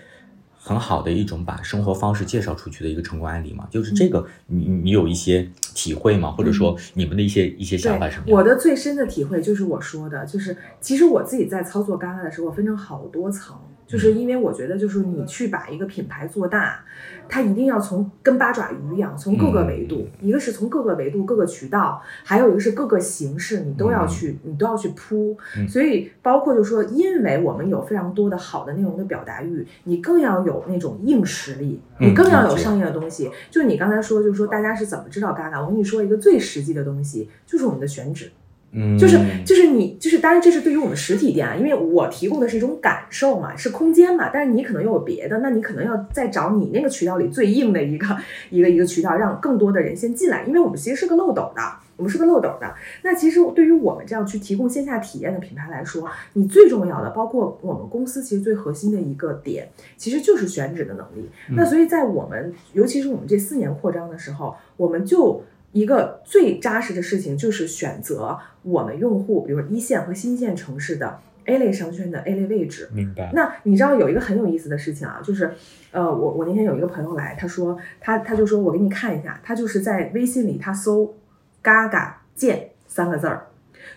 很好的一种把生活方式介绍出去的一个成功案例吗？就是这个，你你有一些体会吗？或者说你们的一些一些想法是什么样我的最深的体会就是我说的，就是其实我自己在操作嘎嘎的时候，我分成好多层，就是因为我觉得，就是你去把一个品牌做大，它一定要从跟八爪鱼一样，从各个维度，一个是从各个维度、各个渠道，还有一个是各个形式，你都要去，你都要去铺。嗯所以包括就是说，因为我们有非常多的好的内容的表达欲，你更要有那种硬实力，嗯你更要有商业的东西。就是你刚才说，就是说大家是怎么知道嘎嘎？我跟你说一个最实际的东西，就是我们的选址。嗯，就是就是你就是，当然这是对于我们实体店啊，因为我提供的是一种感受嘛，是空间嘛，但是你可能又有别的，那你可能要再找你那个渠道里最硬的一个一个一个渠道，让更多的人先进来，因为我们其实是个漏斗的，我们是个漏斗的。那其实对于我们这样去提供线下体验的品牌来说，你最重要的，包括我们公司其实最核心的一个点，其实就是选址的能力。那所以在我们，尤其是我们这四年扩张的时候，我们就一个最扎实的事情就是选择我们用户，比如一线和新线城市的 A 类商圈的 A 类位置。明白。那你知道有一个很有意思的事情啊，就是，呃，我我那天有一个朋友来，他说他他就说我给你看一下，他就是在微信里他搜“嘎嘎见”三个字儿，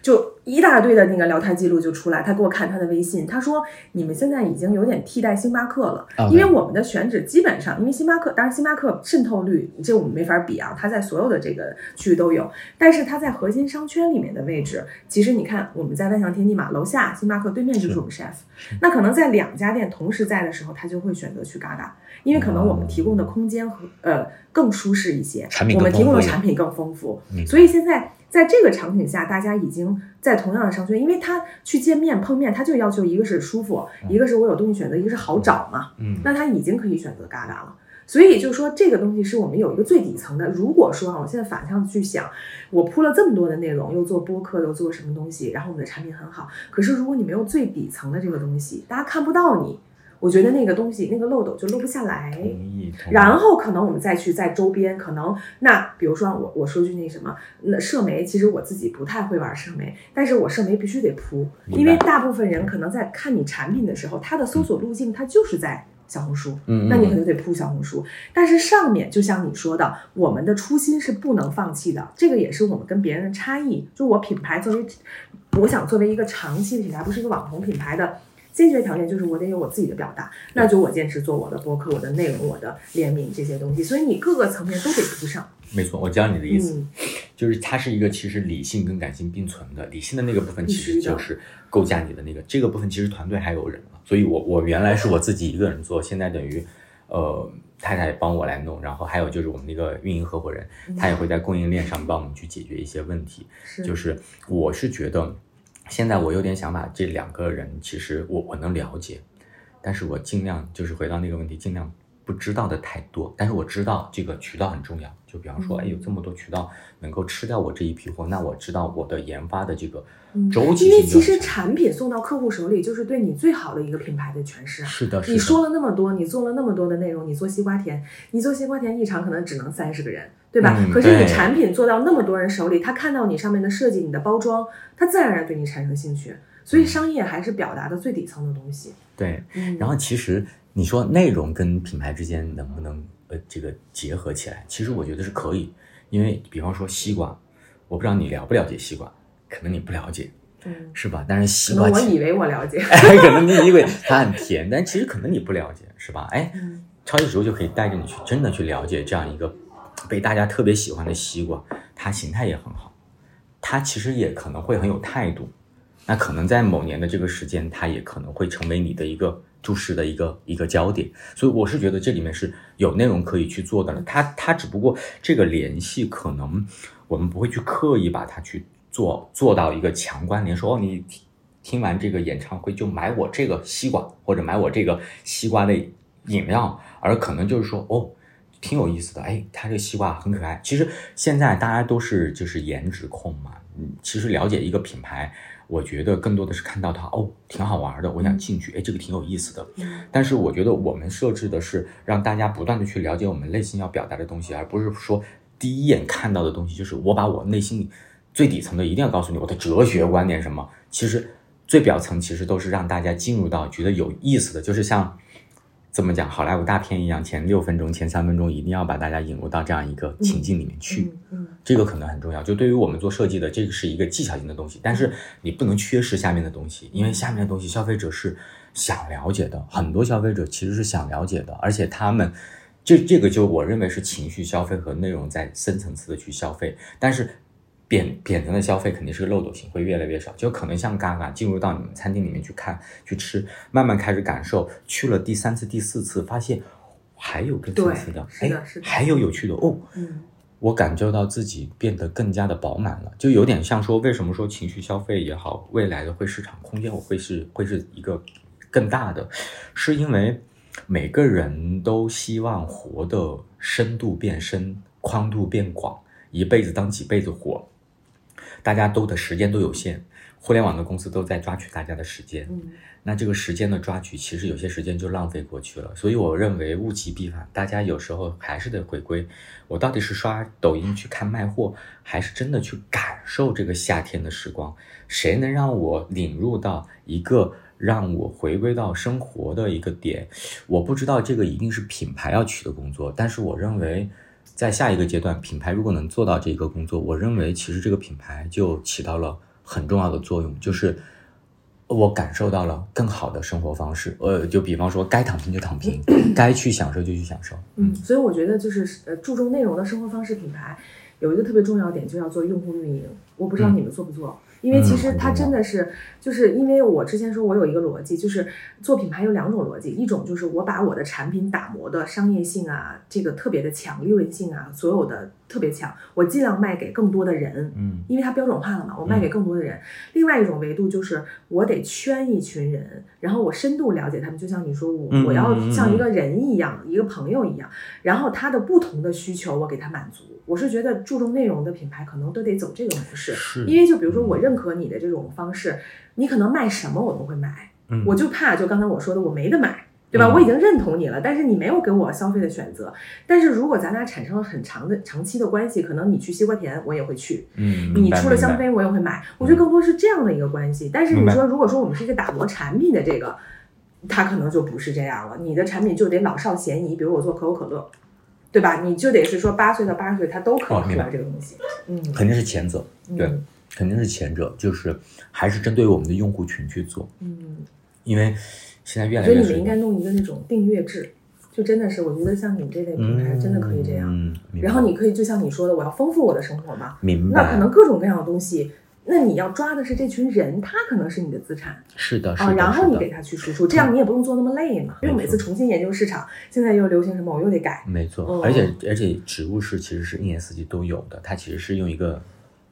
就一大堆的那个聊天记录就出来，他给我看他的微信，他说你们现在已经有点替代星巴克了因为我们的选址基本上，因为星巴克，当然星巴克渗透率这我们没法比啊，它在所有的这个区域都有，但是它在核心商圈里面的位置，其实你看我们在万象天地嘛，楼下星巴克对面就是我们 chef，那可能在两家店同时在的时候，他就会选择去嘎嘎，因为可能我们提供的空间和呃更舒适一些，产品我们提供的产品更丰富所以现在在这个场景下，大家已经在同样的商圈，因为他去见面碰面，他就要求一个是舒服，一个是我有东西选择，一个是好找嘛，嗯那他已经可以选择嘎嘎了。所以就是说，这个东西是我们有一个最底层的。如果说啊，我现在反向去想，我铺了这么多的内容，又做播客，又做什么东西，然后我们的产品很好，可是如果你没有最底层的这个东西，大家看不到你，我觉得那个东西那个漏斗就漏不下来。同意。同意然后可能我们再去在周边，可能那比如说我我说句那什么，那社媒其实我自己不太会玩社媒，但是我社媒必须得铺，因为大部分人可能在看你产品的时候，他的搜索路径他就是在小红书，嗯，那你可能得铺小红书。但是上面就像你说的，我们的初心是不能放弃的，这个也是我们跟别人的差异。就我品牌作为，我想作为一个长期的品牌，不是一个网红品牌的。先决条件就是我得有我自己的表达，那就我坚持做我的播客、我的内容、我的联名这些东西，所以你各个层面都得铺上。没错，我知道你的意思，嗯就是它是一个其实理性跟感性并存的。理性的那个部分其实就是构架你的那个，这个部分其实团队还有人了。所以我我原来是我自己一个人做，现在等于呃太太帮我来弄，然后还有就是我们那个运营合伙人，他也会在供应链上帮我们去解决一些问题。是就是我是觉得，现在我有点想把这两个人，其实我我能了解，但是我尽量就是回到那个问题，尽量不知道的太多。但是我知道这个渠道很重要，就比方说，嗯哎，有这么多渠道能够吃掉我这一批货，那我知道我的研发的这个嗯周期因为其实。产品送到客户手里，就是对你最好的一个品牌的诠释啊。是的，是的。你说了那么多，你做了那么多的内容，你做西瓜田，你做西瓜田一场可能只能三十个人，对吧？嗯可是你产品做到那么多人手里，他看到你上面的设计、你的包装，他自然而然对你产生兴趣。所以商业还是表达的最底层的东西。对，嗯，然后其实你说内容跟品牌之间能不能呃这个结合起来？其实我觉得是可以，因为比方说西瓜，我不知道你了不了解西瓜，可能你不了解，嗯，是吧？但是西瓜我以为我了解。[LAUGHS] 哎，可能你以为它很甜，但其实可能你不了解，是吧？哎，嗯超级植物就可以带着你去真的去了解这样一个被大家特别喜欢的西瓜，它形态也很好，它其实也可能会很有态度，那可能在某年的这个时间，它也可能会成为你的一个注视的一个一个焦点。所以我是觉得这里面是有内容可以去做的了。它它只不过这个联系可能我们不会去刻意把它去做做到一个强关联，说哦你听完这个演唱会就买我这个西瓜或者买我这个西瓜的饮料，而可能就是说哦。挺有意思的，哎，它这个西瓜很可爱。其实现在大家都是就是颜值控嘛，嗯，其实了解一个品牌，我觉得更多的是看到它哦，挺好玩的，我想进去，哎，这个挺有意思的。但是我觉得我们设置的是让大家不断的去了解我们内心要表达的东西，而不是说第一眼看到的东西就是我把我内心里最底层的一定要告诉你我的哲学观点什么。其实最表层其实都是让大家进入到觉得有意思的，就是像。怎么讲？好莱坞大片一样，前六分钟、前三分钟一定要把大家引入到这样一个情境里面去。嗯，这个可能很重要。就对于我们做设计的，这个是一个技巧性的东西，但是你不能缺失下面的东西，因为下面的东西消费者是想了解的，很多消费者其实是想了解的，而且他们这这个就我认为是情绪消费和内容在深层次的去消费，但是。扁扁层的消费肯定是个漏斗型，会越来越少。就可能像嘎嘎进入到你们餐厅里面去看、去吃，慢慢开始感受。去了第三次、第四次，发现还有更层次的，哎，还有有趣的哦。嗯，我感受到自己变得更加的饱满了，就有点像说，为什么说情绪消费也好，未来的会市场空间我会是会是一个更大的，是因为每个人都希望活的深度变深，宽度变广，一辈子当几辈子活。大家都的时间都有限，互联网的公司都在抓取大家的时间。嗯，那这个时间的抓取，其实有些时间就浪费过去了。所以我认为物极必反，大家有时候还是得回归。我到底是刷抖音去看卖货，还是真的去感受这个夏天的时光？谁能让我领入到一个让我回归到生活的一个点？我不知道这个一定是品牌要取的工作，但是我认为。在下一个阶段，品牌如果能做到这个工作，我认为其实这个品牌就起到了很重要的作用，就是我感受到了更好的生活方式。呃，就比方说，该躺平就躺平，[CLEARS THROAT] 该去享受就去享受。嗯，所以我觉得就是呃，注重内容的生活方式品牌有一个特别重要点，就要做用户运营。我不知道你们做不做。因为其实它真的是，就是因为我之前说，我有一个逻辑，就是做品牌有两种逻辑，一种就是我把我的产品打磨的商业性啊，这个特别的强，利润性啊，所有的特别强，我尽量卖给更多的人，嗯，因为它标准化了嘛，我卖给更多的人。另外一种维度就是我得圈一群人，然后我深度了解他们，就像你说，我我要像一个人一样，一个朋友一样，然后他的不同的需求我给他满足。我是觉得注重内容的品牌可能都得走这个模式，因为就比如说我认可你的这种方式，你可能卖什么我都会买，我就怕就刚才我说的我没得买，对吧？我已经认同你了，但是你没有给我消费的选择。但是如果咱俩产生了很长的长期的关系，可能你去西瓜田我也会去，嗯，你出了香妃我也会买，我觉得更多是这样的一个关系。但是你说如果说我们是一个打磨产品的这个，它可能就不是这样了，你的产品就得老少咸宜，比如我做可口可乐。对吧？你就得是说八岁到八十岁他都可以喝这个东西，嗯，肯定是前者，对，肯定是前者，就是还是针对我们的用户群去做，嗯，因为现在越来越，所以你们应该弄一个那种订阅制，就真的是我觉得像你们这类品牌真的可以这样，嗯，然后你可以就像你说的，我要丰富我的生活嘛，明白，那可能各种各样的东西。那你要抓的是这群人，他可能是你的资产，是的，啊，然后你给他去输出，这样你也不用做那么累嘛，因为每次重新研究市场，现在又流行什么，我又得改。没错，而且而且植物是其实是一年四季都有的，它其实是用一个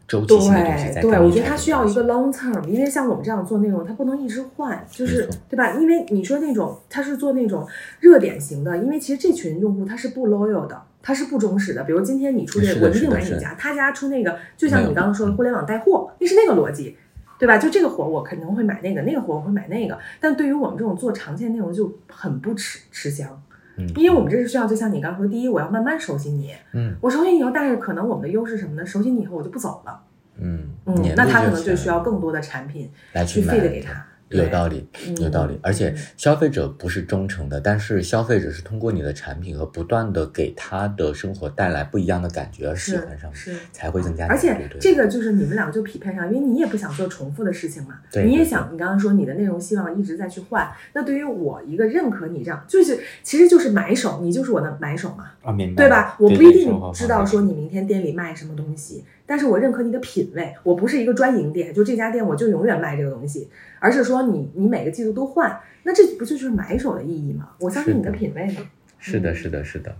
周期性的东西在。对，我觉得它需要一个 long term，因为像我们这样做内容，它不能一直换，就是对吧？因为你说那种它是做那种热点型的，因为其实这群用户他是不 loyal 的。他是不忠实的，比如今天你出这个，我一定买你家。他家出那个，就像你刚刚说的互联网带货，那是那个逻辑，对吧？就这个火我肯定会买那个，那个火我会买那个。但对于我们这种做长线内容就很不吃吃香，嗯，因为我们这是需要，就像你刚说，第一我要慢慢熟悉你，嗯，我熟悉你以后，但是可能我们的优势什么呢？熟悉你以后我就不走了，嗯嗯，那他可能就需要更多的产品来去费的给他。有道理，有道理，而且消费者不是忠诚的，但是消费者是通过你的产品和不断的给他的生活带来不一样的感觉而喜欢上，是才会增加。而且这个就是你们两个就匹配上，因为你也不想做重复的事情嘛，你也想，你刚刚说你的内容希望一直在去换，那对于我一个认可你这样，就是其实就是买手，你就是我的买手嘛，啊，明白，对吧？我不一定知道说你明天店里卖什么东西。但是我认可你的品味，我不是一个专营店，就这家店我就永远卖这个东西，而是说你你每个季度都换，那这不就是买手的意义吗？我相信你的品味吗。是的，是的，是的，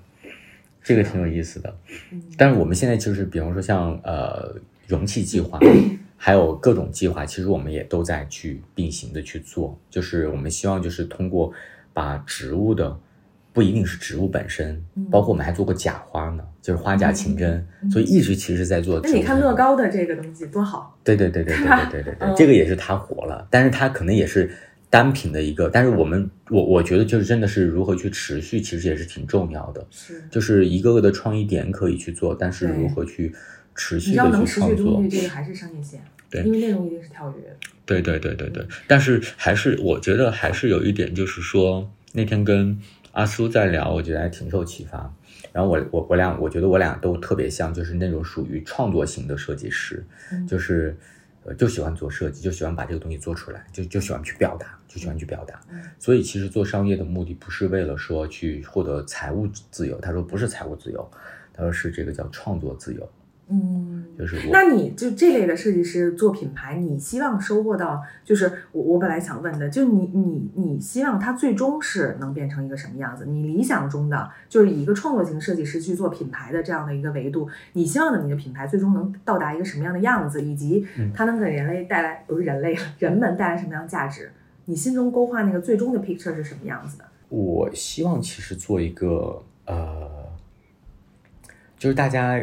这个挺有意思的。但是我们现在就是，比方说像呃容器计划，还有各种计划，其实我们也都在去并行的去做，就是我们希望就是通过把植物的。不一定是植物本身，包括我们还做过假花呢，就是花假情真，所以一直其实在做。那你看乐高的这个东西多好？对对对对对对对对对，这个也是它火了，但是它可能也是单品的一个，但是我们我我觉得就是真的是如何去持续，其实也是挺重要的。是，就是一个个的创意点可以去做，但是如何去持续的去创作？这个还是商业线。对，因为内容一定是跳跃。对对对对对，但是还是我觉得还是有一点，就是说那天跟。阿叔在聊，我觉得还挺受启发。然后我我我俩，我觉得我俩都特别像，就是那种属于创作型的设计师，就是呃就喜欢做设计，就喜欢把这个东西做出来，就就喜欢去表达，就喜欢去表达。所以其实做商业的目的不是为了说去获得财务自由，他说不是财务自由，他说是这个叫创作自由。嗯，就是那你就这类的设计师做品牌，你希望收获到，就是我我本来想问的，就你你你希望它最终是能变成一个什么样子？你理想中的就是以一个创作型设计师去做品牌的这样的一个维度，你希望的你的品牌最终能到达一个什么样的样子，以及它能给人类带来不是人类人们带来什么样的价值？你心中勾画那个最终的 picture 是什么样子的？我希望其实做一个呃，就是大家。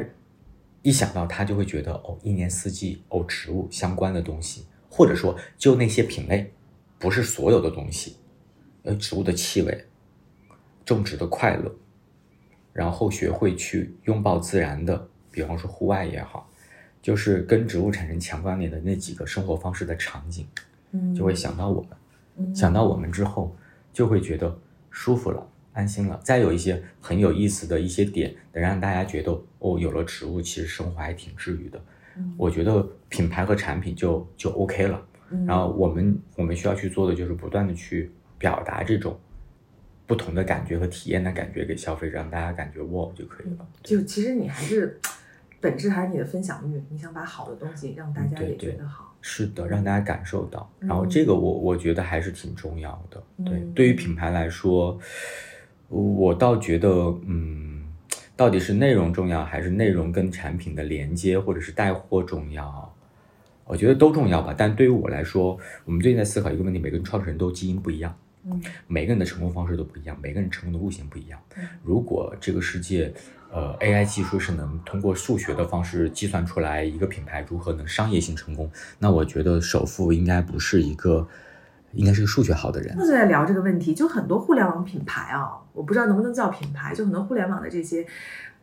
一想到它，就会觉得哦，一年四季哦，植物相关的东西，或者说就那些品类，不是所有的东西，呃，植物的气味，种植的快乐，然后学会去拥抱自然的，比方说户外也好，就是跟植物产生强关联的那几个生活方式的场景，嗯，就会想到我们，想到我们之后，就会觉得舒服了。安心了，再有一些很有意思的一些点，能让大家觉得哦，有了植物，其实生活还挺治愈的。我觉得品牌和产品就就 OK 了。然后我们我们需要去做的就是不断的去表达这种不同的感觉和体验的感觉给消费者，让大家感觉哇就可以了。就其实你还是本质还是你的分享欲，你想把好的东西让大家也觉得好。是的，让大家感受到。然后这个我我觉得还是挺重要的。对，对于品牌来说。我倒觉得，嗯，到底是内容重要，还是内容跟产品的连接，或者是带货重要？我觉得都重要吧。但对于我来说，我们最近在思考一个问题：每个人创始人都基因不一样，嗯，每个人的成功方式都不一样，每个人成功的路线不一样。如果这个世界，呃，AI 技术是能通过数学的方式计算出来一个品牌如何能商业性成功，那我觉得首富应该不是一个。应该是个数学好的人。就在聊这个问题，就很多互联网品牌啊，我不知道能不能叫品牌，就很多互联网的这些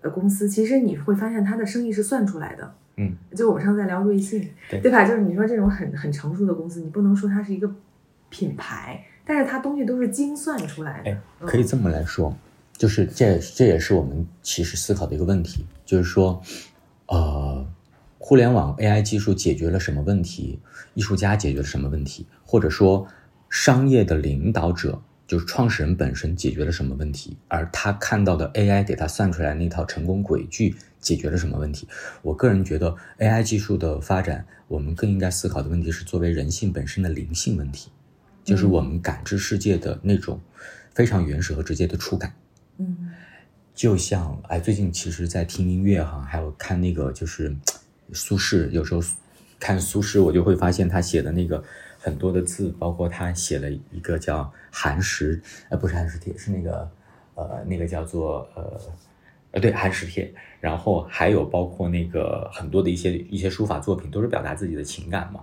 呃公司，其实你会发现它的生意是算出来的。嗯，就我们上次在聊瑞幸，对吧？就是你说这种很很成熟的公司，你不能说它是一个品牌，但是它东西都是精算出来的。哎，可以这么来说，就是这这也是我们其实思考的一个问题，就是说，呃。互联网 AI 技术解决了什么问题？艺术家解决了什么问题？或者说，商业的领导者就是创始人本身解决了什么问题？而他看到的 AI 给他算出来那套成功轨迹解决了什么问题？我个人觉得，AI 技术的发展，我们更应该思考的问题是作为人性本身的灵性问题，就是我们感知世界的那种非常原始和直接的触感。嗯，就像哎，最近其实，在听音乐哈，还有看那个就是。苏轼有时候看苏轼，我就会发现他写的那个很多的字，包括他写了一个叫《寒食》，呃，不是《寒食帖》，是那个呃，那个叫做呃，呃，对，《寒食帖》。然后还有包括那个很多的一些一些书法作品，都是表达自己的情感嘛。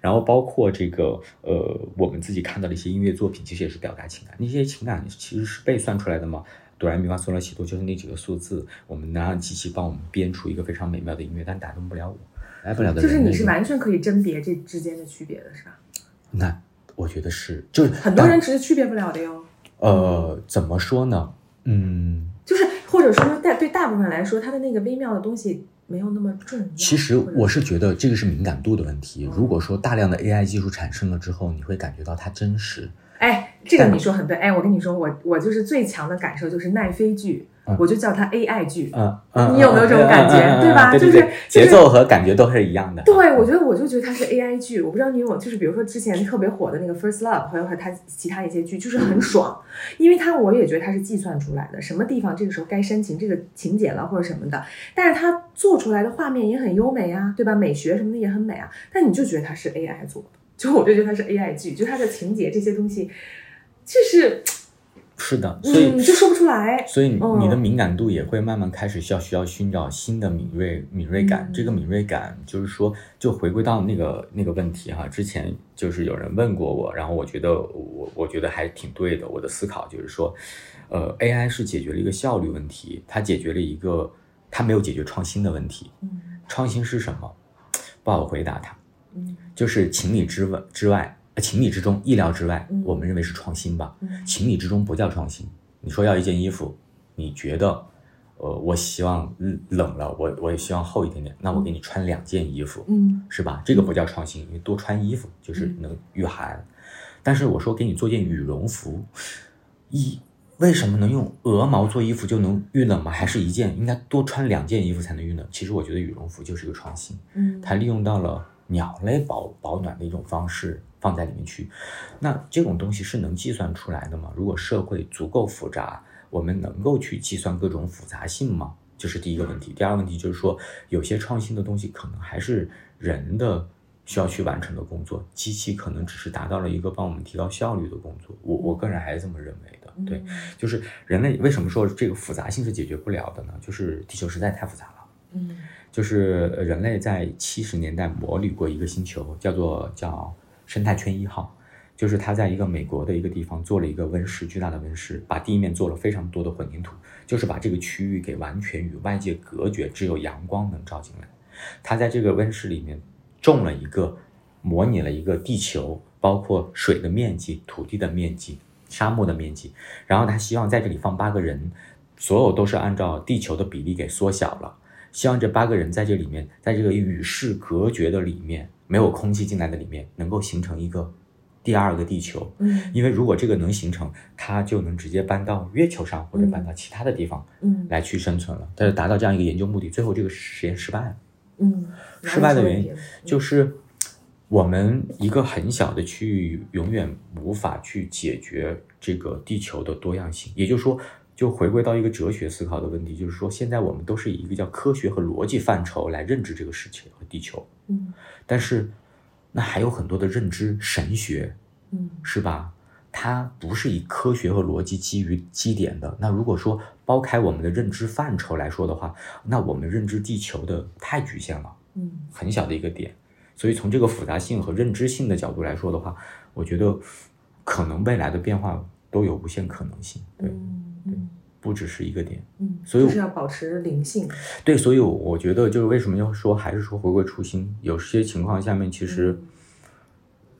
然后包括这个呃，我们自己看到的一些音乐作品，其实也是表达情感。那些情感其实是被算出来的嘛？哆来咪发嗦拉西哆就是那几个数字，我们能让机器帮我们编出一个非常美妙的音乐，但打动不了我，来不了的。就是你是完全可以甄别这之间的区别的，是吧？那我觉得是，就是很多人其实区别不了的哟。呃，怎么说呢？嗯，就是或者说大对大部分来说，它的那个微妙的东西没有那么重要。其实我是觉得这个是敏感度的问题。如果说大量的 AI 技术产生了之后，你会感觉到它真实。哎，这个你说很对，哎，我跟你说，我我就是最强的感受就是奈飞剧，嗯我就叫它 AI 剧。嗯嗯，你有没有这种感觉？对吧？就是节奏和感觉都是一样的。对，我觉得我就觉得它是 AI 剧，我不知道你有，就是比如说之前特别火的那个《First Love》，还有它其他一些剧，就是很爽，因为它我也觉得它是计算出来的，什么地方这个时候该煽情这个情节了或者什么的，但是它做出来的画面也很优美啊，对吧？美学什么的也很美啊，但你就觉得它是 AI 做的，就我就觉得它是 AI 剧，就它的情节这些东西，就是是的，所以嗯，就说不出来。所以嗯你的敏感度也会慢慢开始需要需要寻找新的敏锐敏锐感。嗯这个敏锐感就是说，就回归到那个那个问题哈，之前就是有人问过我，然后我觉得我我觉得还挺对的。我的思考就是说，呃，AI 是解决了一个效率问题，它解决了一个它没有解决创新的问题。嗯创新是什么？不好回答它。嗯就是情理之外之外，呃情理之中，意料之外嗯，我们认为是创新吧。嗯情理之中不叫创新。你说要一件衣服，你觉得，呃，我希望嗯冷了，我我也希望厚一点点，那我给你穿两件衣服，嗯是吧？这个不叫创新，因为多穿衣服就是能御寒。但是我说给你做件羽绒服，一为什么能用鹅毛做衣服就能遇冷吗？还是一件应该多穿两件衣服才能遇冷？其实我觉得羽绒服就是一个创新。嗯，它利用到了鸟类保保暖的一种方式放在里面去。那这种东西是能计算出来的吗？如果社会足够复杂，我们能够去计算各种复杂性吗？这是第一个问题。第二个问题就是说，有些创新的东西可能还是人的需要去完成的工作，机器可能只是达到了一个帮我们提高效率的工作。我我个人还是这么认为的。对，就是人类为什么说这个复杂性是解决不了的呢？就是地球实在太复杂了。嗯就是人类在七十年代模拟过一个星球，叫做叫生态圈一号，就是它在一个美国的一个地方做了一个温室，巨大的温室，把地面做了非常多的混凝土，就是把这个区域给完全与外界隔绝，只有阳光能照进来。他在这个温室里面种了一个，模拟了一个地球，包括水的面积、土地的面积、沙漠的面积，然后他希望在这里放八个人，所有都是按照地球的比例给缩小了。希望这八个人在这里面，在这个与世隔绝的里面，没有空气进来的里面，能够形成一个第二个地球。嗯因为如果这个能形成，它就能直接搬到月球上或者搬到其他的地方嗯来去生存了。但是达到这样一个研究目的，最后这个实验失败了。嗯，失败的原因就是我们一个很小的区域永远无法去解决这个地球的多样性。也就是说，就回归到一个哲学思考的问题，就是说，现在我们都是以一个叫科学和逻辑范畴来认知这个世界和地球，嗯但是那还有很多的认知神学，嗯是吧？它不是以科学和逻辑基于基点的。那如果说剥开我们的认知范畴来说的话，那我们认知地球的太局限了。嗯很小的一个点。所以从这个复杂性和认知性的角度来说的话，我觉得可能未来的变化都有无限可能性。对，嗯嗯不只是一个点。嗯，所以就是要保持灵性。对，所以我觉得就是为什么要说还是说回归初心，有些情况下面其实，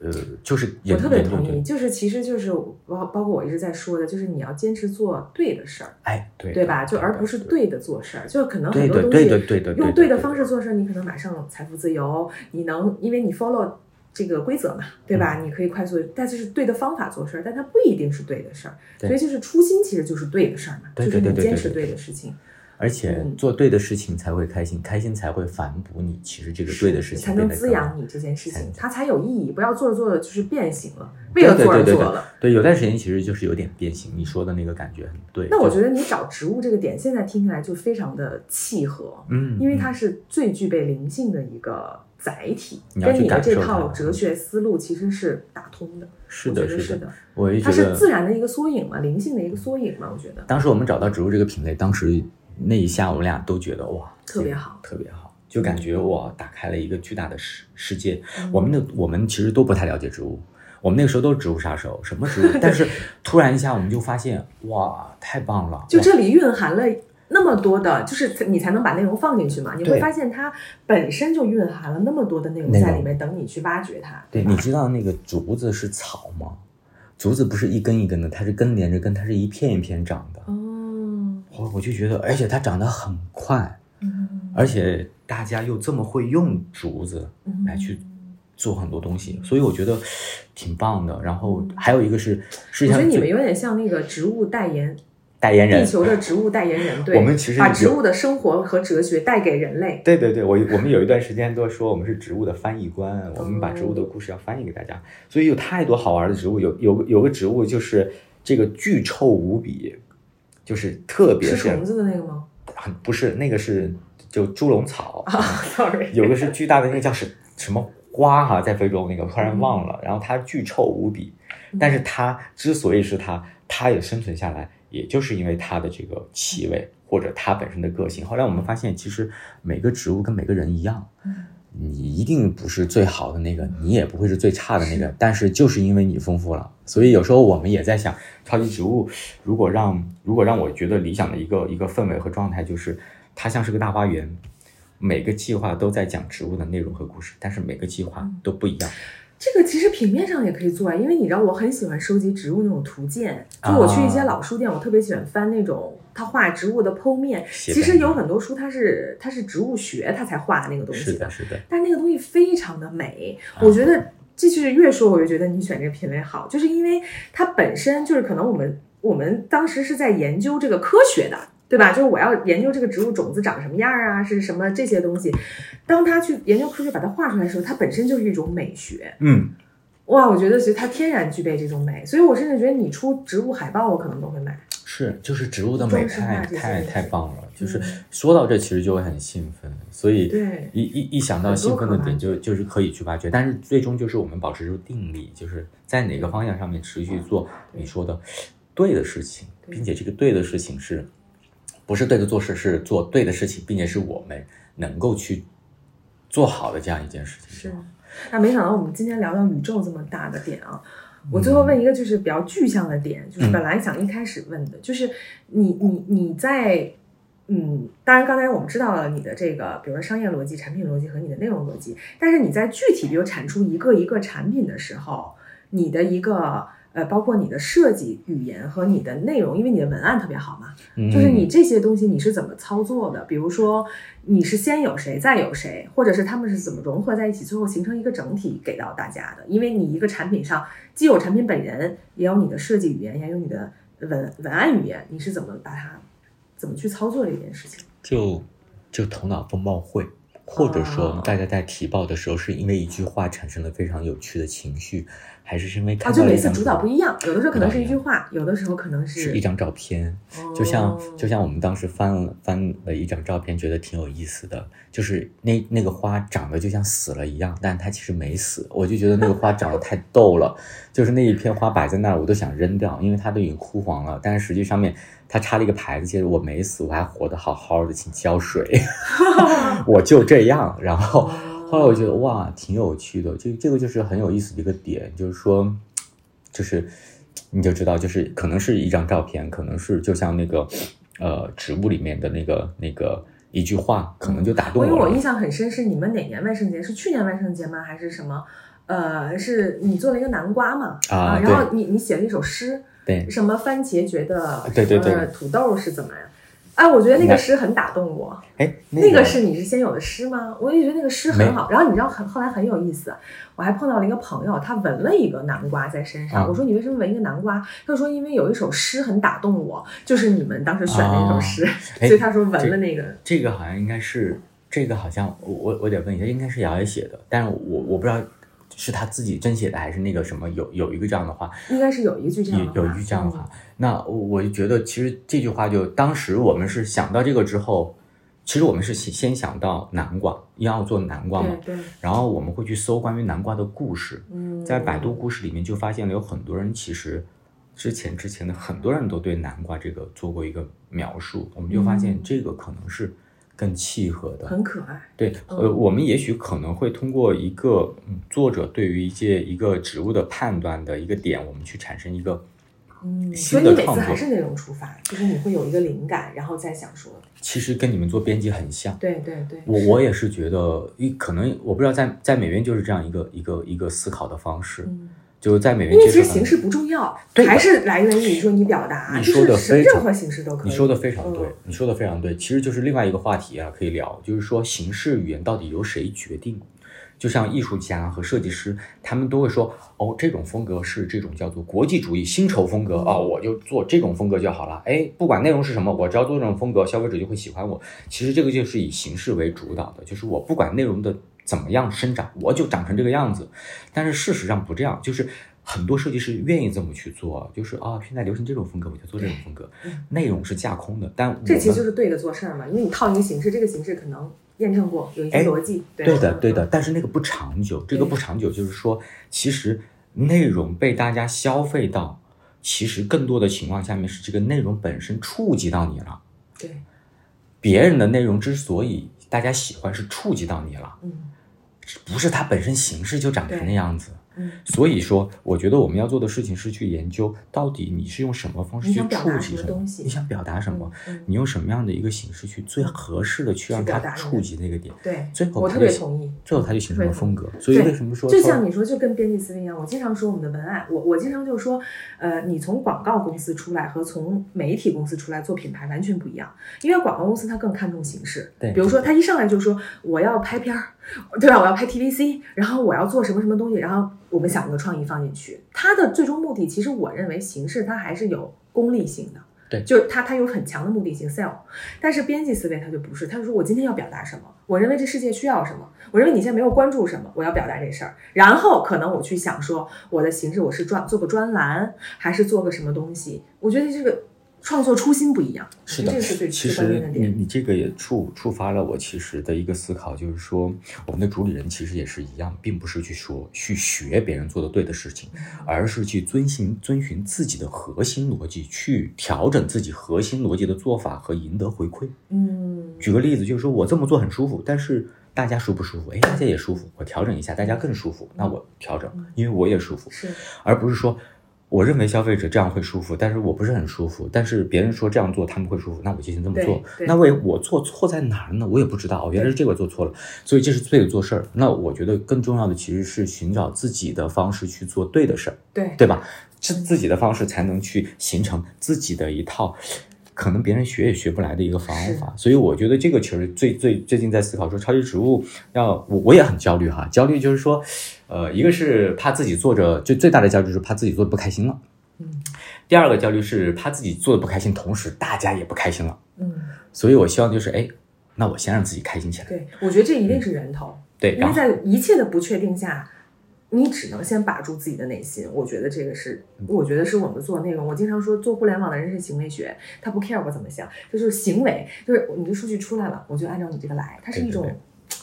呃，就是我特别同意，就是其实就是包包括我一直在说的，就是你要坚持做对的事儿，哎，对对吧？就而不是对的做事儿，就可能很多东西对的对的用对的对的方式做事儿，你可能马上财富自由，你能因为你 follow 这个规则嘛，对嗯吧？你可以快速，但是是对的方法做事儿，但它不一定是对的事儿，所以就是初心其实就是对的事儿嘛，就是你坚持对对的事情，而且嗯做对的事情才会开心，开心才会反哺你。其实这个对的事情才能滋养你这件事才情，它才有意义。不要做着做着就是变形了，为了做而做了。对，有段时间其实就是有点变形。你说的那个感觉很对。那我觉得你找植物这个点，现在听起来就非常的契合，嗯，因为它嗯是最具备灵性的一个载体，跟你的这套哲学思路其实是打通的。是的，是的的，它我也觉得是自然的一个缩影嘛，灵性的一个缩影嘛，我觉得。当时我们找到植物这个品类，当时那一下我们俩都觉得哇，特别好特别好，就感觉哇，打开了一个巨大的世世界。嗯我们的我们其实都不太了解植物，我们那个时候都是植物杀手，什么植物？[LAUGHS] 但是突然一下我们就发现哇，太棒了！就这里蕴含了那么多的，就是你才能把内容放进去嘛。你会发现它本身就蕴含了那么多的内容在里面，等你去挖掘它。对，你知道那个竹子是草吗？竹子不是一根一根的，它是根连着根，它是一片一片长的。哦，我我就觉得，而且它长得很快，嗯，而且大家又这么会用竹子嗯来去做很多东西，所以我觉得挺棒的。然后还有一个是，我觉得你们有点像那个植物代言，代言人。地，球的植物代言人，对，我们其实把植物的生活和哲学带给人类。对对对，我我们有一段时间都说我们是植物的翻译官，我们把植物的故事要翻译给大家，所以有太多好玩的植物，有有有个植物就是这个巨臭无比，就是特别是是虫子的那个吗？很不是那个是就猪笼草，啊？Sorry，[LAUGHS] 有个是巨大的那个叫什什么花哈，在非洲那个突然忘了，然后它巨臭无比，但是它之所以是它，它也生存下来，也就是因为它的这个气味或者它本身的个性。后来我们发现，其实每个植物跟每个人一样，你一定不是最好的那个，你也不会是最差的那个，但是就是因为你丰富了，所以有时候我们也在想，超级植物如果让如果让我觉得理想的一个一个氛围和状态，就是它像是个大花园，每个计划都在讲植物的内容和故事，但是每个计划都不一样。这个其实平面上也可以做啊，因为你知道我很喜欢收集植物那种图鉴，就我去一些老书店，我特别喜欢翻那种他画植物的剖面。其实有很多书它是它是植物学它才画的那个东西是的，是的，但那个东西非常的美，啊我觉得这就是越说我越觉得你选这个品类好，就是因为它本身就是可能我们我们当时是在研究这个科学的。对吧？就是我要研究这个植物种子长什么样啊，是什么这些东西。当他去研究科学把它画出来的时候，它本身就是一种美学。嗯，哇，我觉得其实它天然具备这种美，所以我甚至觉得你出植物海报，我可能都会买。是，就是植物的美太太太棒了，就是嗯说到这其实就会很兴奋，所以对一一一想到兴奋的点就就是可以去挖掘，但是最终就是我们保持住定力，就是在哪个方向上面持续做你说的对的事情，并且这个对的事情是不是对的做事，是做对的事情，并且是我们能够去做好的这样一件事情。是，那没想到我们今天聊到宇宙这么大的点啊！我最后问一个就是比较具象的点，就是嗯本来想一开始问的，就是你你你在嗯，当然刚才我们知道了你的这个，比如说商业逻辑、产品逻辑和你的内容逻辑，但是你在具体比如产出一个一个产品的时候，你的一个呃，包括你的设计语言和你的内容，因为你的文案特别好嘛，嗯就是你这些东西你是怎么操作的？比如说你是先有谁，再有谁，或者是他们是怎么融合在一起，最后形成一个整体给到大家的？因为你一个产品上既有产品本人，也有你的设计语言，也有你的文文案语言，你是怎么把它怎么去操作这件事情？就就头脑风暴会，或者说哦。大家在提报的时候，是因为一句话产生了非常有趣的情绪，还是是因为啊，看到啊就每次主导不一样，有的时候可能是一句话，有的时候可能是是一张照片，就像哦就像我们当时翻了翻了一张照片，觉得挺有意思的，就是那那个花长得就像死了一样，但它其实没死，我就觉得那个花长得太逗了，[LAUGHS] 就是那一片花摆在那儿，我都想扔掉，因为它都已经枯黄了，但是实际上面它插了一个牌子，写着我没死，我还活得好好的，请浇水 [LAUGHS] [LAUGHS] 我就这样，然后。后来我觉得哇，挺有趣的，这这个就是很有意思的一个点，就是说，就是你就知道，就是可能是一张照片，可能是就像那个呃植物里面的那个那个一句话，可能就打动我了。因为我印象很深，是你们哪年万圣节？是去年万圣节吗？还是什么？呃，是你做了一个南瓜嘛？啊然后你你写了一首诗，对，什么番茄觉得对对对呃土豆是怎么呀？哎，我觉得那那个诗很打动我。哎，那个个是你是先有的诗吗？我也觉得那个诗很好。然后你知道很后来很有意思，我还碰到了一个朋友，他纹了一个南瓜在身上。啊我说你为什么纹一个南瓜？他说因为有一首诗很打动我，就是你们当时选的那首诗，哎所以他说纹了那个。这个好像应该是这个好像我我我得问一下，应该是瑶瑶写的，但是我我不知道是他自己真写的还是那个什么有有一个这样的话，应该是有一句这样的话，有有一句这样的话，那我我就觉得其实这句话就当时我们是想到这个之后，其实我们是先先想到南瓜，要做南瓜嘛嗯，，对对，然后我们会去搜关于南瓜的故事，嗯，在百度故事里面就发现了有很多人其实之前之前的很多人都对南瓜这个做过一个描述，我们就发现嗯。这个可能是更契合的。很可爱。对，呃，我们也许可能会通过一个嗯作者对于一些一个植物的判断的一个点，我们去产生一个嗯，新所以你每。次还是那种出发，就是你会有一个灵感，然后再想说，其实跟你们做编辑很像。对对对，我我也是觉得，一可能我不知道在在美院就是这样一个一个一个思考的方式，嗯，就是在美元其实形式不重要，对还是来源于说你表达，你说就是的非常任何形式都可以。你说的非常对嗯，你说的非常对，其实就是另外一个话题啊，可以聊，就是说形式语言到底由谁决定？就像艺术家和设计师，他们都会说，哦，这种风格是这种叫做国际主义薪酬风格啊、我就做这种风格就好了。哎，不管内容是什么，我只要做这种风格，消费者就会喜欢我。其实这个就是以形式为主导的，就是我不管内容的怎么样生长，我就长成这个样子。但是事实上不这样，就是很多设计师愿意这么去做，就是啊、现在流行这种风格，我就做这种风格，内容是架空的，但这其实就是对的做事儿嘛，因为你套一个形式，这个形式可能验证过，有一些哎逻辑。对。对的，对的，但是那个不长久，这个不长久，就是说，其实内容被大家消费到，其实更多的情况下面是这个内容本身触及到你了。对，别人的内容之所以大家喜欢，是触及到你了，嗯不是它本身形式就长成那样子。嗯，所以说，我觉得我们要做的事情是去研究，到底你是用什么方式去触及什么么东西你想表达什么？嗯嗯你用什么样的一个形式去最合适的去让它触及那个点？对，最后我特别同意。最后它就形成了风格。所以为什么说说就像你说，就跟编辑思维一样，我经常说我们的文案，我我经常就说，呃，你从广告公司出来和从媒体公司出来做品牌完全不一样，因为广告公司它更看重形式，对比如说他一上来就说我要拍片儿，对吧？我要拍 TVC，然后我要做什么什么东西，然后我们想一个创意放进去，它的最终目的其实我认为形式它还是有功利性的。对就是它它有很强的目的性 sell，但是编辑思维它就不是，他就说我今天要表达什么，我认为这世界需要什么，我认为你现在没有关注什么，我要表达这事儿，然后可能我去想说我的形式我是专做个专栏，还是做个什么东西，我觉得这个创作初心不一样，是的其实你。你这个也触触发了我其实的一个思考，就是说我们的主理人其实也是一样，并不是去说去学别人做的对的事情，而是去遵循遵循自己的核心逻辑，去调整自己核心逻辑的做法和赢得回馈。嗯，举个例子，就是说我这么做很舒服，但是大家舒不舒服？哎，大家也舒服，我调整一下，大家更舒服，那我调整，因为我也舒服。是而不是说我认为消费者这样会舒服，但是我不是很舒服。但是别人说这样做他们会舒服，那我就先这么做那为我做错在哪儿呢？我也不知道，原来是这个做错了，所以这是对的做事儿。那我觉得更重要的其实是寻找自己的方式去做对的事儿，对对吧？这自己的方式才能去形成自己的一套。可能别人学也学不来的一个方法，所以我觉得这个其实最最最近在思考说，超级植物要我我也很焦虑哈，焦虑就是说，呃，一个是怕自己做着，就最大的焦虑是怕自己做的不开心了，嗯。第二个焦虑是怕自己做的不开心，同时大家也不开心了，嗯，所以我希望就是，哎，那我先让自己开心起来，对，我觉得这一定是源头，对，因为在一切的不确定下，你只能先把住自己的内心。我觉得这个是，我觉得是我们做内容。我经常说，做互联网的人是行为学，他不 care 我怎么想，这就是行为，就是你的数据出来了，我就按照你这个来，它是一种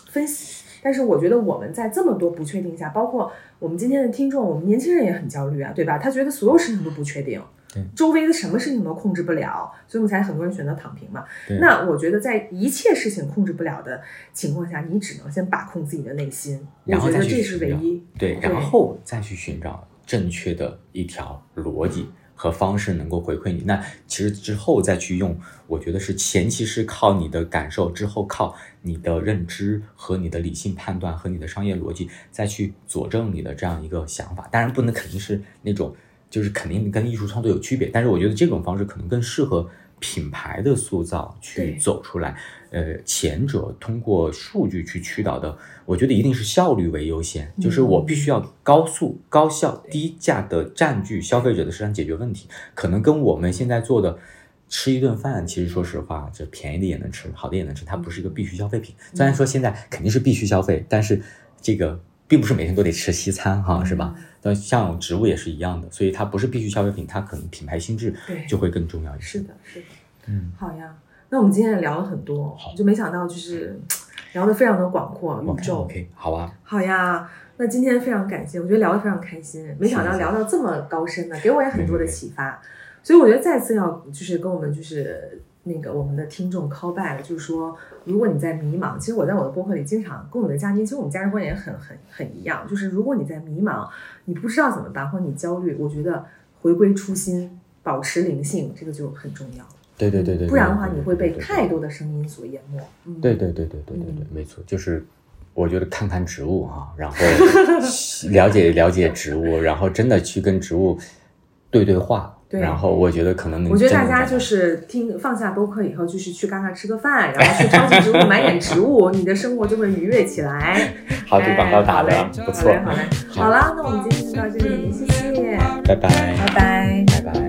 分析。但是我觉得我们在这么多不确定下，包括我们今天的听众，我们年轻人也很焦虑啊，对吧？他觉得所有事情都不确定对，周围的什么事情都控制不了，所以我们才很多人选择躺平嘛。那我觉得在一切事情控制不了的情况下，你只能先把控自己的内心，然后再去是唯一。对，然后再去寻找正确的一条逻辑和方式能够回馈你。那其实之后再去用，我觉得是前期是靠你的感受，之后靠你的认知和你的理性判断和你的商业逻辑再去佐证你的这样一个想法。当然不能肯定是那种，就是肯定跟艺术创作有区别，但是我觉得这种方式可能更适合。品牌的塑造去走出来，呃，前者通过数据去驱导的，我觉得一定是效率为优先，就是我必须要高速、高效、低价的占据消费者的市场解决问题，可能跟我们现在做的吃一顿饭，其实说实话，这便宜的也能吃，好的也能吃，它不是一个必须消费品。虽然说现在肯定是必须消费，但是这个并不是每天都得吃西餐哈，是吧？那像植物也是一样的，所以它不是必需消费品，它可能品牌心智就会更重要一些。是的，是的。嗯，好呀。那我们今天也聊了很多，就没想到就是 [TSK] 聊得非常的广阔，宇宙。OK，好啊，好呀，那今天非常感谢，我觉得聊得非常开心，没想到聊到这么高深的，给我也很多的启发，所以我觉得再次要就是跟我们就是那个我们的听众 call back，就是说，如果你在迷茫，其实我在我的播客里经常跟我的嘉宾，其实我们价值观也很很很一样，就是如果你在迷茫，你不知道怎么办，或者你焦虑，我觉得回归初心，保持灵性，这个就很重要。对对对对，不然的话，你会被太多的声音所淹没。嗯，对对对对对对对嗯，没错，就是我觉得看看植物哈、然后了解 [LAUGHS] 了解植物，然后真的去跟植物对对话，然后我觉得可能，我觉得大家就是听放下播客以后，就是去咖咖吃个饭，然后去超级植物 [LAUGHS] 买点植物，你的生活就会愉悦起来。[LAUGHS] 好，这广告打的不错。好嘞，好啦，那我们今天就到这里，谢谢，拜拜，拜拜，拜拜。